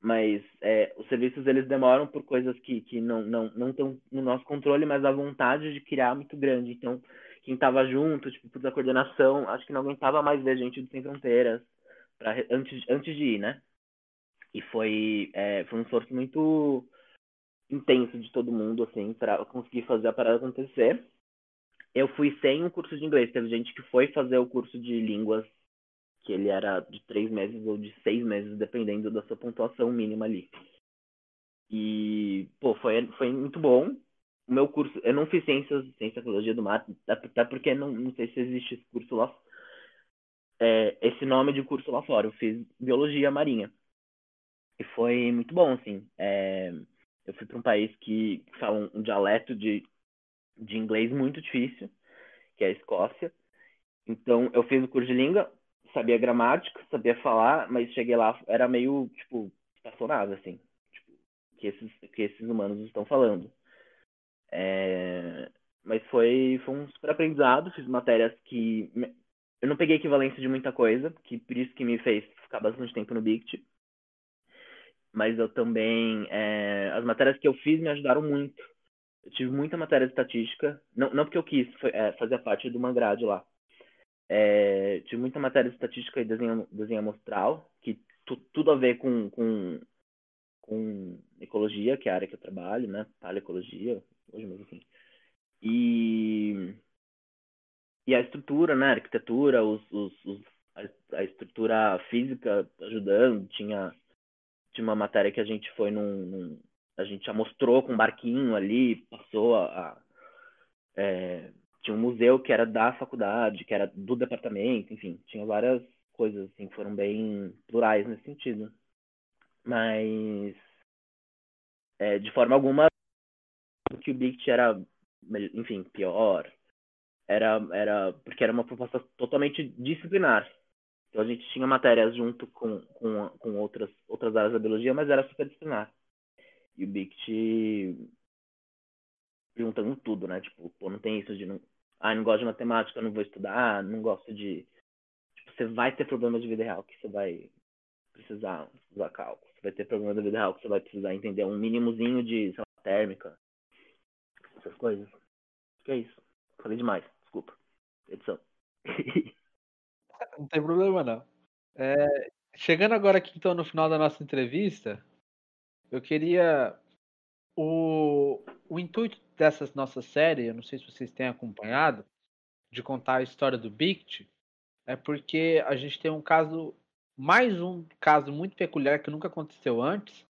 mas é, os serviços eles demoram por coisas que, que não não não estão no nosso controle, mas a vontade de criar é muito grande. Então, quem estava junto, tipo, da coordenação, acho que não aguentava mais ver gente do Sem Fronteiras pra, antes, antes de ir, né? E foi, é, foi um esforço muito intenso de todo mundo, assim, para conseguir fazer a parada acontecer. Eu fui sem um curso de inglês. Teve gente que foi fazer o curso de línguas, que ele era de três meses ou de seis meses, dependendo da sua pontuação mínima ali. E, pô, foi, foi muito bom. O meu curso, eu não fiz ciências, ciência tecnologia do mar, até porque não, não sei se existe esse curso lá, é, esse nome de curso lá fora. Eu fiz biologia marinha. E foi muito bom, assim. É, eu fui para um país que fala um, dialeto de, de inglês muito difícil, que é a Escócia. Então, eu fiz o curso de língua, sabia gramática, sabia falar, mas cheguei lá, era meio, tipo, estacionado, assim. Tipo, que esses, que esses humanos estão falando. É... Mas foi, foi um super aprendizado, fiz matérias que... Eu não peguei equivalência de muita coisa, que por isso que me fez ficar bastante tempo no BICT mas eu também. É, as matérias que eu fiz me ajudaram muito. Eu tive muita matéria de estatística, não, não porque eu quis foi, é, fazer parte de uma grade lá. É, muita matéria de estatística e desenho, desenho amostral, que tu, tudo a ver com, com, com ecologia, que é a área que eu trabalho, né? Paleecologia, hoje mesmo assim. E, e a estrutura, né? A arquitetura, os, os, os a, a estrutura física ajudando, tinha de uma matéria que a gente foi num, num a gente já mostrou com um barquinho ali, passou a, a é, tinha um museu que era da faculdade, que era do departamento, enfim, tinha várias coisas assim foram bem plurais nesse sentido. Mas é, de forma alguma que o Bict era, enfim, pior. Era, era porque era uma proposta totalmente disciplinar. Então a gente tinha matérias junto com, com, com outras, outras áreas da biologia, mas era super disciplinar. E o BICT perguntando tudo, né? Tipo, pô, não tem isso de não. Ah, não gosto de matemática, não vou estudar, não gosto de. Tipo, você vai ter problemas de vida real que você vai precisar usar cálculo. Você vai ter problemas da vida real que você vai precisar entender um mínimozinho de sei lá, térmica. Essas coisas. Que é isso. Falei demais, desculpa. Edição. Não tem problema não. É, chegando agora aqui então no final da nossa entrevista, eu queria o, o intuito dessa nossa série, eu não sei se vocês têm acompanhado, de contar a história do Bict, é porque a gente tem um caso, mais um caso muito peculiar que nunca aconteceu antes,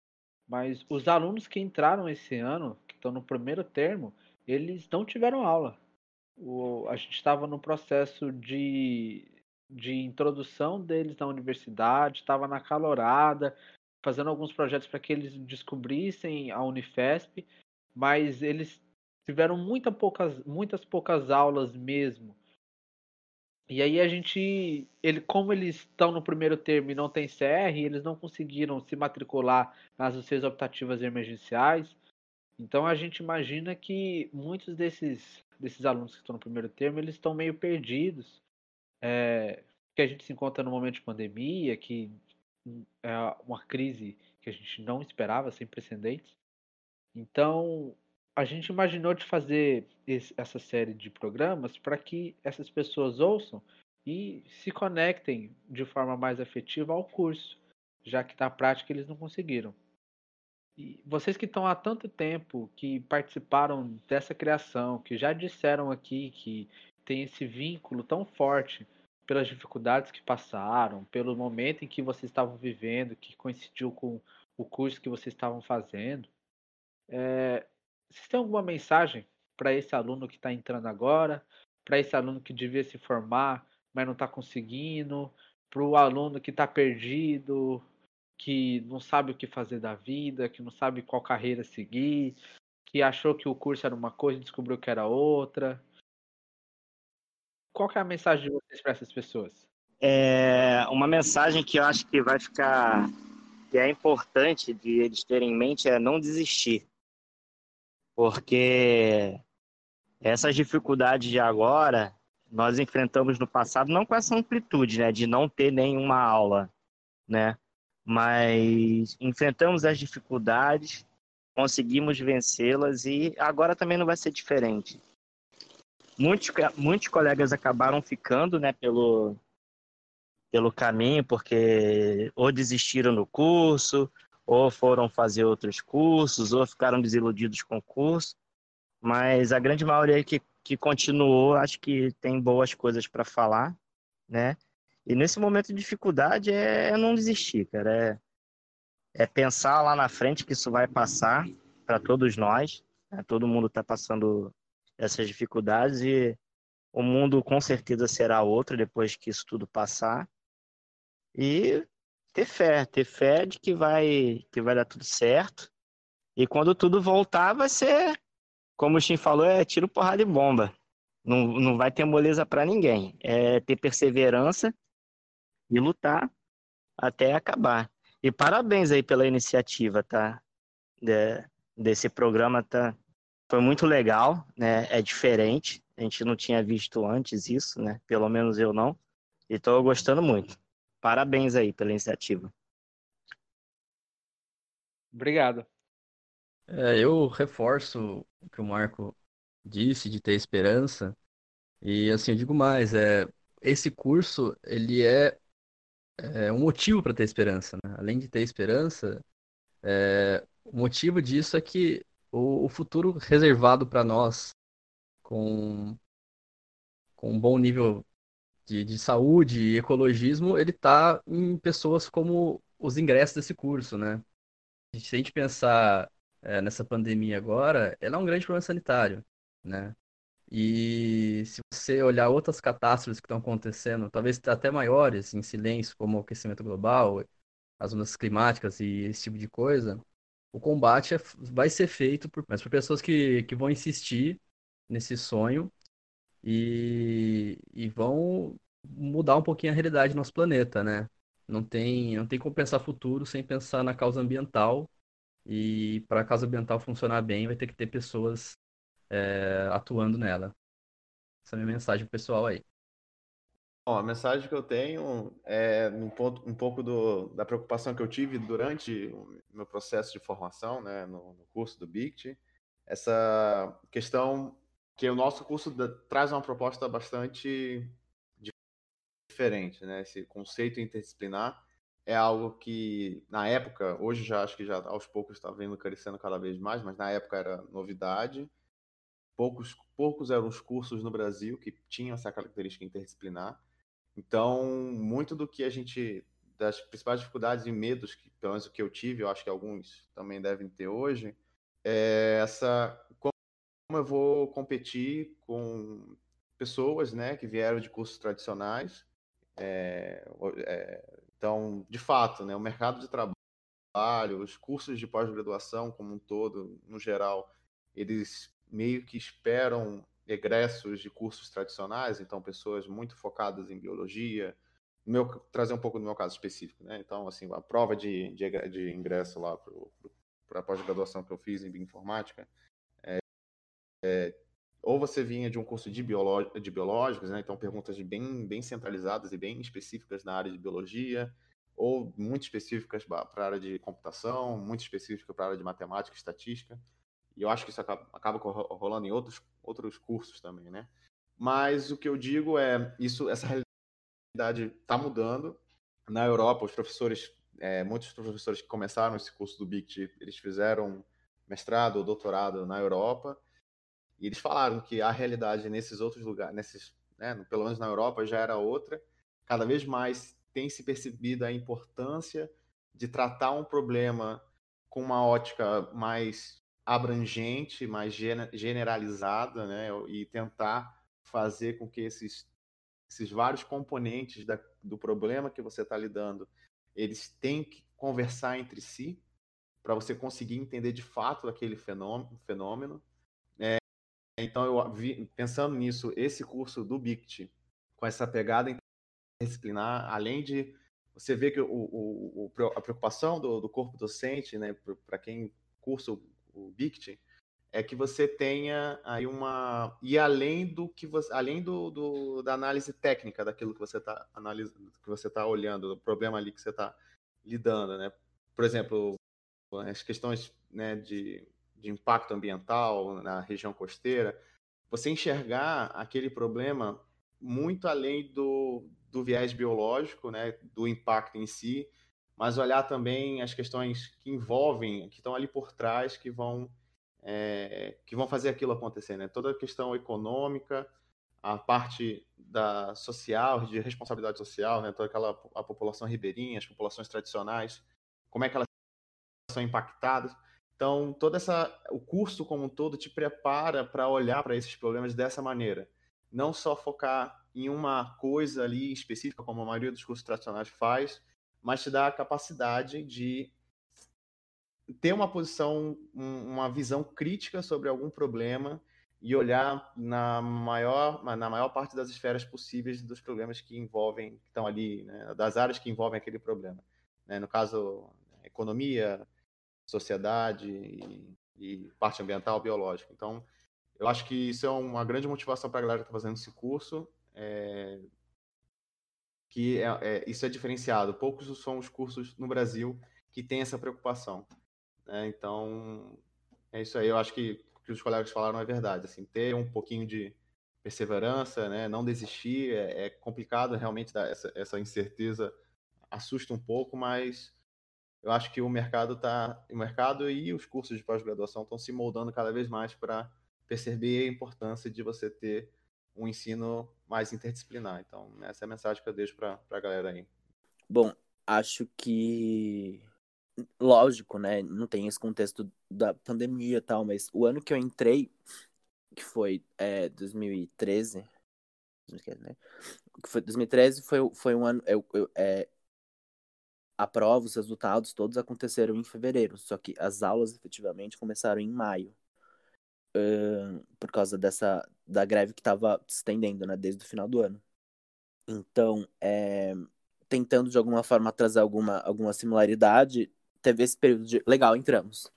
mas os alunos que entraram esse ano, que estão no primeiro termo, eles não tiveram aula. O, a gente estava no processo de de introdução deles na universidade, estava na calorada, fazendo alguns projetos para que eles descobrissem a Unifesp, mas eles tiveram muita poucas, muitas poucas aulas mesmo. E aí a gente, ele, como eles estão no primeiro termo e não tem CR, eles não conseguiram se matricular nas UCs optativas emergenciais. Então a gente imagina que muitos desses, desses alunos que estão no primeiro termo, eles estão meio perdidos é, que a gente se encontra no momento de pandemia, que é uma crise que a gente não esperava, sem precedentes. Então, a gente imaginou de fazer esse, essa série de programas para que essas pessoas ouçam e se conectem de forma mais afetiva ao curso. já que na prática eles não conseguiram. E vocês que estão há tanto tempo, que participaram dessa criação, que já disseram aqui que tem esse vínculo tão forte pelas dificuldades que passaram, pelo momento em que vocês estavam vivendo, que coincidiu com o curso que vocês estavam fazendo. É, vocês têm alguma mensagem para esse aluno que está entrando agora, para esse aluno que devia se formar, mas não está conseguindo, para o aluno que está perdido, que não sabe o que fazer da vida, que não sabe qual carreira seguir, que achou que o curso era uma coisa e descobriu que era outra. Qual é a mensagem de vocês para essas pessoas? É uma mensagem que eu acho que vai ficar que é importante de eles terem em mente é não desistir. Porque essas dificuldades de agora nós enfrentamos no passado não com essa amplitude, né, de não ter nenhuma aula, né? Mas enfrentamos as dificuldades, conseguimos vencê-las e agora também não vai ser diferente. Muitos, muitos colegas acabaram ficando, né, pelo pelo caminho, porque ou desistiram no curso, ou foram fazer outros cursos, ou ficaram desiludidos com o curso. Mas a grande maioria que, que continuou, acho que tem boas coisas para falar, né? E nesse momento de dificuldade é, é não desistir, cara. É, é pensar lá na frente que isso vai passar para todos nós. Né? Todo mundo está passando essas dificuldades e o mundo com certeza será outro depois que isso tudo passar e ter fé, ter fé de que vai, que vai dar tudo certo. E quando tudo voltar, vai ser, como o Shin falou, é tiro, porrada e bomba. Não, não vai ter moleza para ninguém. É ter perseverança e lutar até acabar. E parabéns aí pela iniciativa, tá? De, desse programa, tá? Foi muito legal, né? É diferente. A gente não tinha visto antes isso, né? Pelo menos eu não. E tô gostando muito. Parabéns aí pela iniciativa. Obrigado. É, eu reforço o que o Marco disse de ter esperança. E assim, eu digo mais, é, esse curso, ele é, é um motivo para ter esperança. Né? Além de ter esperança, é, o motivo disso é que o, o futuro reservado para nós, com, com um bom nível de, de saúde e ecologismo, ele está em pessoas como os ingressos desse curso, né? Se a gente pensar é, nessa pandemia agora, ela é um grande problema sanitário, né? E se você olhar outras catástrofes que estão acontecendo, talvez até maiores, em silêncio, como o aquecimento global, as ondas climáticas e esse tipo de coisa, o combate é, vai ser feito por, mas por pessoas que, que vão insistir nesse sonho e, e vão mudar um pouquinho a realidade do nosso planeta, né? Não tem, não tem como pensar futuro sem pensar na causa ambiental. E para a causa ambiental funcionar bem, vai ter que ter pessoas é, atuando nela. Essa é a minha mensagem pessoal aí. Bom, a mensagem que eu tenho é um, ponto, um pouco do, da preocupação que eu tive durante o meu processo de formação né, no, no curso do BICT. Essa questão que o nosso curso da, traz uma proposta bastante diferente, né? Esse conceito interdisciplinar é algo que na época, hoje já acho que já aos poucos está vendo crescendo cada vez mais, mas na época era novidade. Poucos poucos eram os cursos no Brasil que tinham essa característica interdisciplinar. Então, muito do que a gente das principais dificuldades e medos que pelo menos o que eu tive, eu acho que alguns também devem ter hoje, é essa como eu vou competir com pessoas né, que vieram de cursos tradicionais. É, é, então, de fato, né, o mercado de trabalho, os cursos de pós-graduação como um todo, no geral, eles meio que esperam egressos de cursos tradicionais, então pessoas muito focadas em biologia, meu, trazer um pouco do meu caso específico, né? Então, assim, a prova de, de, de ingresso lá para a pós-graduação que eu fiz em bioinformática, é, ou você vinha de um curso de, biolo, de biológicos, né? então perguntas bem, bem centralizadas e bem específicas na área de biologia, ou muito específicas para a área de computação, muito específicas para a área de matemática e estatística. E eu acho que isso acaba, acaba rolando em outros, outros cursos também, né? Mas o que eu digo é, isso, essa realidade está mudando. Na Europa, os professores é, muitos professores que começaram esse curso do BICT, eles fizeram mestrado ou doutorado na Europa, e eles falaram que a realidade nesses outros lugares, nesses, né, pelo menos na Europa, já era outra. Cada vez mais tem se percebido a importância de tratar um problema com uma ótica mais abrangente, mais generalizada, né, e tentar fazer com que esses, esses vários componentes da, do problema que você está lidando, eles têm que conversar entre si para você conseguir entender de fato aquele fenômeno. fenômeno. É, então, eu vi, pensando nisso, esse curso do BICT, com essa pegada interdisciplinar, além de você ver que o, o, o a preocupação do, do, corpo docente, né, para quem cursa o, BICT, é que você tenha aí uma e além do que você além do, do da análise técnica daquilo que você está analisando que você está olhando do problema ali que você está lidando né? Por exemplo as questões né, de, de impacto ambiental na região costeira você enxergar aquele problema muito além do, do viés biológico né do impacto em si mas olhar também as questões que envolvem que estão ali por trás que vão é, que vão fazer aquilo acontecer, né? Toda a questão econômica, a parte da social, de responsabilidade social, né? Toda aquela a população ribeirinha, as populações tradicionais, como é que elas são impactadas. Então, toda essa o curso como um todo te prepara para olhar para esses problemas dessa maneira, não só focar em uma coisa ali específica, como a maioria dos cursos tradicionais faz, mas te dá a capacidade de ter uma posição, uma visão crítica sobre algum problema e olhar na maior, na maior parte das esferas possíveis dos problemas que envolvem, que estão ali, né, das áreas que envolvem aquele problema. Né? No caso, economia, sociedade e, e, parte ambiental, biológica. Então, eu acho que isso é uma grande motivação para a galera que está fazendo esse curso, é, que é, é, isso é diferenciado. Poucos são os cursos no Brasil que têm essa preocupação. Né? Então, é isso aí. Eu acho que o que os colegas falaram é verdade. Assim, ter um pouquinho de perseverança, né? não desistir, é, é complicado realmente, essa, essa incerteza assusta um pouco, mas eu acho que o mercado tá, o mercado e os cursos de pós-graduação estão se moldando cada vez mais para perceber a importância de você ter um ensino mais interdisciplinar. Então, essa é a mensagem que eu deixo para a galera aí. Bom, acho que lógico, né? Não tem esse contexto da pandemia e tal, mas o ano que eu entrei, que foi é, 2013, né? Que foi 2013 foi, foi um ano. Eu, eu, é, a prova, os resultados todos aconteceram em fevereiro, só que as aulas efetivamente começaram em maio. Uh, por causa dessa da greve que estava se estendendo, né, desde o final do ano. Então, é, tentando de alguma forma trazer alguma, alguma similaridade, teve esse período de. Legal, entramos.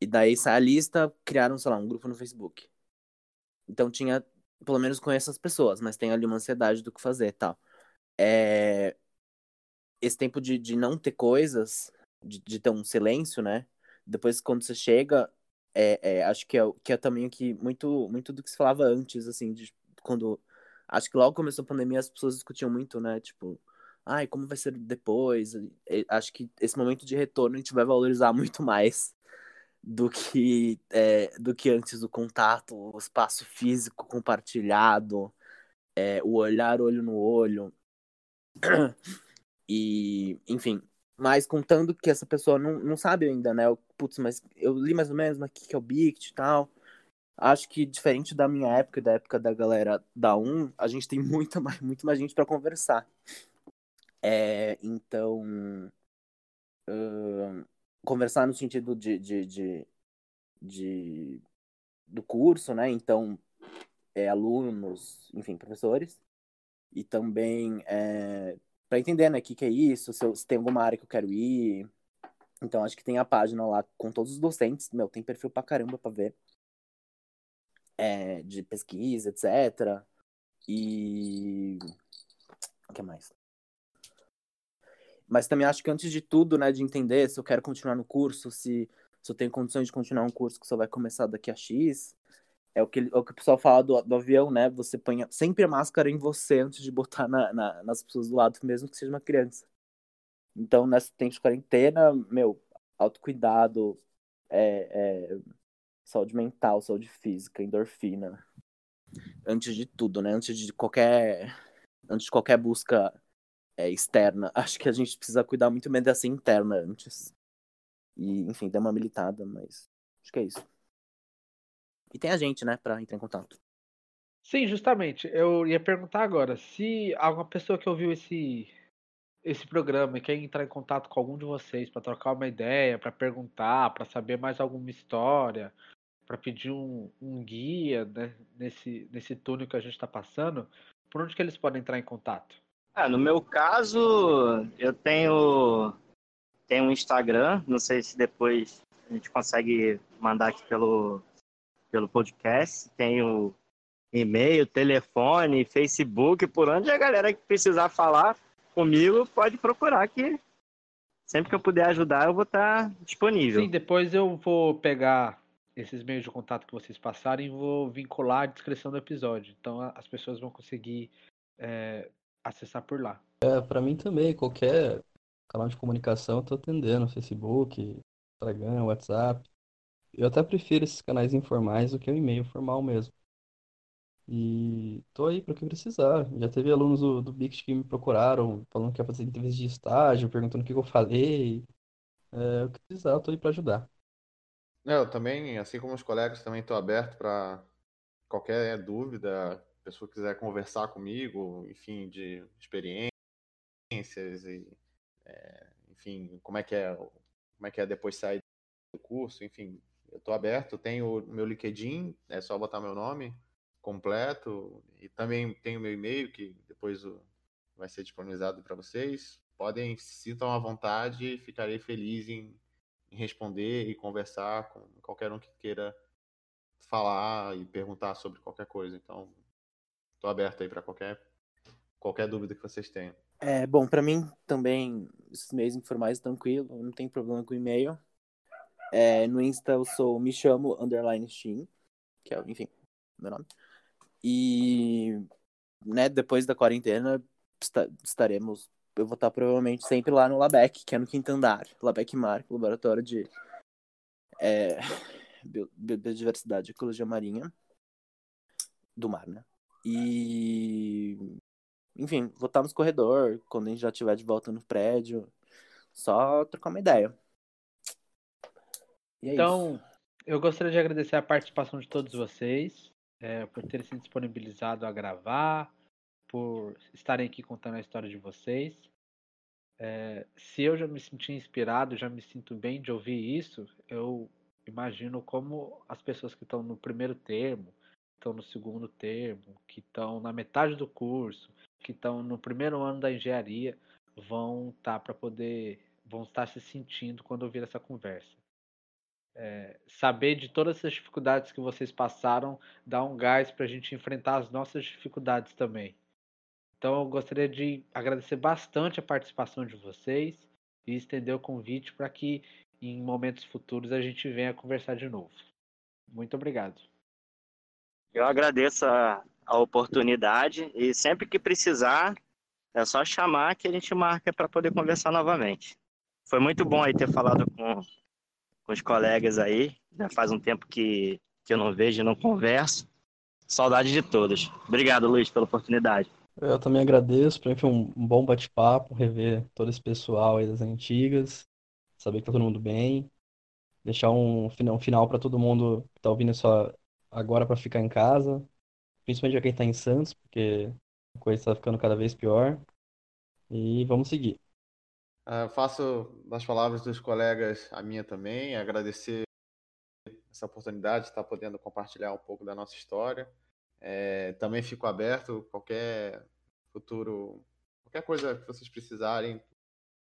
E daí sai a lista, criaram, sei lá, um grupo no Facebook. Então tinha. Pelo menos conheço as pessoas, mas tem ali uma ansiedade do que fazer e tal. É... Esse tempo de, de não ter coisas, de, de ter um silêncio, né? Depois, quando você chega, é, é, acho que é, que é também aqui muito, muito do que se falava antes, assim, de quando. Acho que logo começou a pandemia, as pessoas discutiam muito, né? Tipo, ai, como vai ser depois? Acho que esse momento de retorno a gente vai valorizar muito mais do que, é, do que antes o contato, o espaço físico compartilhado, é, o olhar olho no olho. E, enfim, mas contando que essa pessoa não, não sabe ainda, né? Putz, mas eu li mais ou menos, mas o que, que é o BICT e tal. Acho que diferente da minha época e da época da galera da 1, a gente tem muita mais, muito mais gente para conversar. É, então, uh, conversar no sentido de, de, de, de, do curso, né? Então, é, alunos, enfim, professores. E também é, para entender, né, o que, que é isso, se, eu, se tem alguma área que eu quero ir. Então, acho que tem a página lá com todos os docentes. Meu, tem perfil pra caramba pra ver. É, de pesquisa, etc. E. O que mais? Mas também acho que antes de tudo, né, de entender se eu quero continuar no curso, se, se eu tenho condições de continuar um curso que só vai começar daqui a X, é o que, é o, que o pessoal fala do, do avião, né? Você põe sempre a máscara em você antes de botar na, na, nas pessoas do lado, mesmo que seja uma criança. Então, nesse tempo de quarentena, meu, autocuidado, é, é, saúde mental, saúde física, endorfina. Antes de tudo, né? Antes de qualquer, antes de qualquer busca é, externa. Acho que a gente precisa cuidar muito bem dessa interna antes. E, enfim, dar uma militada, mas acho que é isso. E tem a gente, né, pra entrar em contato. Sim, justamente. Eu ia perguntar agora, se alguma pessoa que ouviu esse esse programa e quer entrar em contato com algum de vocês para trocar uma ideia, para perguntar, para saber mais alguma história, para pedir um, um guia né, nesse, nesse túnel que a gente está passando, por onde que eles podem entrar em contato? Ah, no meu caso, eu tenho, tenho um Instagram, não sei se depois a gente consegue mandar aqui pelo, pelo podcast. Tenho e-mail, telefone, Facebook, por onde a galera que precisar falar comigo pode procurar que sempre que eu puder ajudar eu vou estar disponível. Sim, depois eu vou pegar esses meios de contato que vocês passarem e vou vincular a descrição do episódio. Então as pessoas vão conseguir é, acessar por lá. É, para mim também, qualquer canal de comunicação eu tô atendendo, Facebook, Instagram, WhatsApp. Eu até prefiro esses canais informais do que o e-mail formal mesmo. E tô aí para o que precisar. Já teve alunos do, do Bict que me procuraram, falando que ia fazer entrevista de estágio, perguntando o que eu falei. É, o que precisar, eu tô aí para ajudar. É, eu também, assim como os colegas, também estou aberto para qualquer dúvida, pessoa quiser conversar comigo, enfim, de experiências e, é, enfim, como é que é, como é que é depois sair do curso, enfim, eu estou aberto. Tenho o meu LinkedIn, é só botar meu nome completo e também tenho meu e-mail que depois vai ser disponibilizado para vocês. Podem sintam à vontade, ficarei feliz em, em responder e conversar com qualquer um que queira falar e perguntar sobre qualquer coisa. Então, Estou aberto aí para qualquer, qualquer dúvida que vocês tenham. É, bom, para mim também, esses meios informais tranquilo, não tem problema com e-mail. É, no Insta eu sou me chamo underline Steam, que é, enfim, meu nome. E, né, depois da quarentena estaremos, eu vou estar provavelmente sempre lá no Labec, que é no quinto andar, Labec Mar, laboratório de é, biodiversidade e ecologia marinha do mar, né? E. Enfim, vou estar nos corredor, quando a gente já estiver de volta no prédio. Só trocar uma ideia. É então, isso. eu gostaria de agradecer a participação de todos vocês, é, por terem se disponibilizado a gravar, por estarem aqui contando a história de vocês. É, se eu já me senti inspirado, já me sinto bem de ouvir isso, eu imagino como as pessoas que estão no primeiro termo, estão no segundo termo, que estão na metade do curso, que estão no primeiro ano da engenharia, vão estar tá para poder, vão estar se sentindo quando ouvir essa conversa. É, saber de todas essas dificuldades que vocês passaram dá um gás para a gente enfrentar as nossas dificuldades também. Então eu gostaria de agradecer bastante a participação de vocês e estender o convite para que em momentos futuros a gente venha conversar de novo. Muito obrigado. Eu agradeço a, a oportunidade e sempre que precisar, é só chamar que a gente marca para poder conversar novamente. Foi muito bom aí ter falado com, com os colegas aí. Já faz um tempo que, que eu não vejo e não converso. Saudade de todos. Obrigado, Luiz, pela oportunidade. Eu também agradeço. Para mim foi um, bom bate-papo, rever todo esse pessoal aí das antigas, saber que tá todo mundo bem. Deixar um, final para todo mundo que está ouvindo essa, agora para ficar em casa, principalmente quem está em Santos, porque a coisa está ficando cada vez pior. E vamos seguir. Uh, faço das palavras dos colegas a minha também, agradecer essa oportunidade de estar podendo compartilhar um pouco da nossa história. É, também fico aberto qualquer futuro, qualquer coisa que vocês precisarem,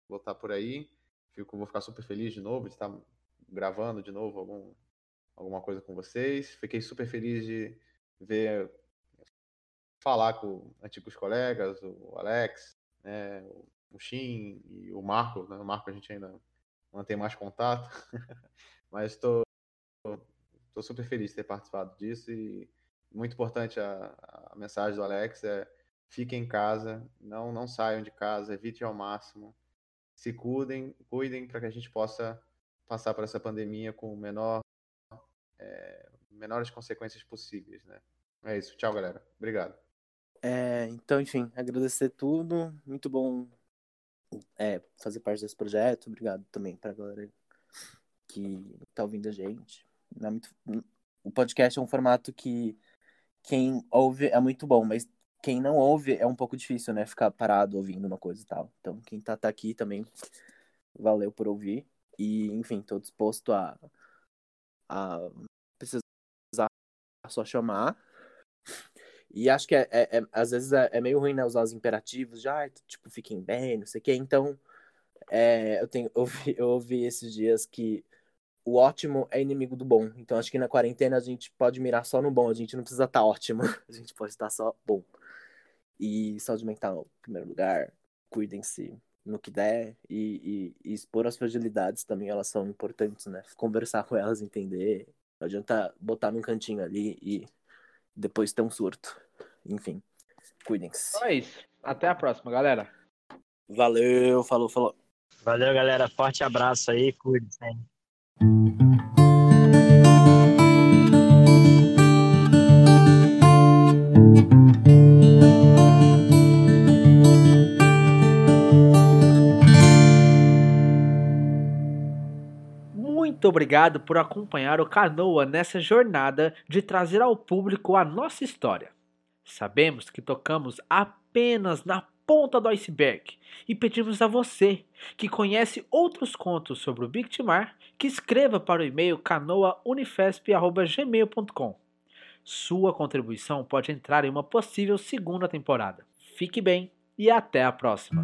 vou estar por aí. Fico, vou ficar super feliz de novo de estar gravando de novo algum, alguma coisa com vocês. Fiquei super feliz de ver falar com antigos colegas, o Alex, né, o Shin e o Marco. Né? O Marco a gente ainda mantém mais contato, mas estou estou super feliz de ter participado disso e muito importante a, a mensagem do Alex é fiquem em casa, não não saiam de casa, evite ao máximo. se cuidem, cuidem para que a gente possa passar por essa pandemia com o menor, é, menores consequências possíveis, né? É isso. Tchau, galera. Obrigado. É, então, enfim, agradecer tudo. Muito bom é, fazer parte desse projeto. Obrigado também para a galera que tá ouvindo a gente. É muito... O podcast é um formato que quem ouve é muito bom, mas quem não ouve é um pouco difícil, né? Ficar parado ouvindo uma coisa e tal. Então, quem tá, tá aqui também, valeu por ouvir. E, enfim, tô disposto a, a precisar só chamar. E acho que é, é, é às vezes é, é, meio ruim, né, usar os imperativos, já, tipo, fiquem bem, não sei o quê. Então, é, eu, tenho, eu, ouvi, eu ouvi esses dias que o ótimo é inimigo do bom. Então, acho que na quarentena a gente pode mirar só no bom, a gente não precisa estar tá ótimo, a gente pode estar só bom. E saúde mental, em primeiro lugar, cuidem-se no que der e, e, e, expor as fragilidades também, elas são importantes, né? Conversar com elas, entender. Não adianta botar num cantinho ali e depois ter um surto. Enfim, cuidem-se. Então é isso. Até a próxima, galera. Valeu, falou, falou. Valeu, galera. Forte abraço aí, cuide-se. Muito obrigado por acompanhar o Canoa nessa jornada de trazer ao público a nossa história. Sabemos que tocamos apenas na ponta do iceberg e pedimos a você que conhece outros contos sobre o Big Timar que escreva para o e-mail canoaunifesp.gmail.com. Sua contribuição pode entrar em uma possível segunda temporada. Fique bem e até a próxima!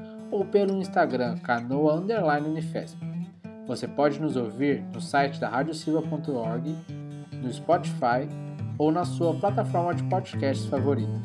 ou pelo Instagram canoa_unifesp. Você pode nos ouvir no site da radiosilva.org, no Spotify ou na sua plataforma de podcasts favorita.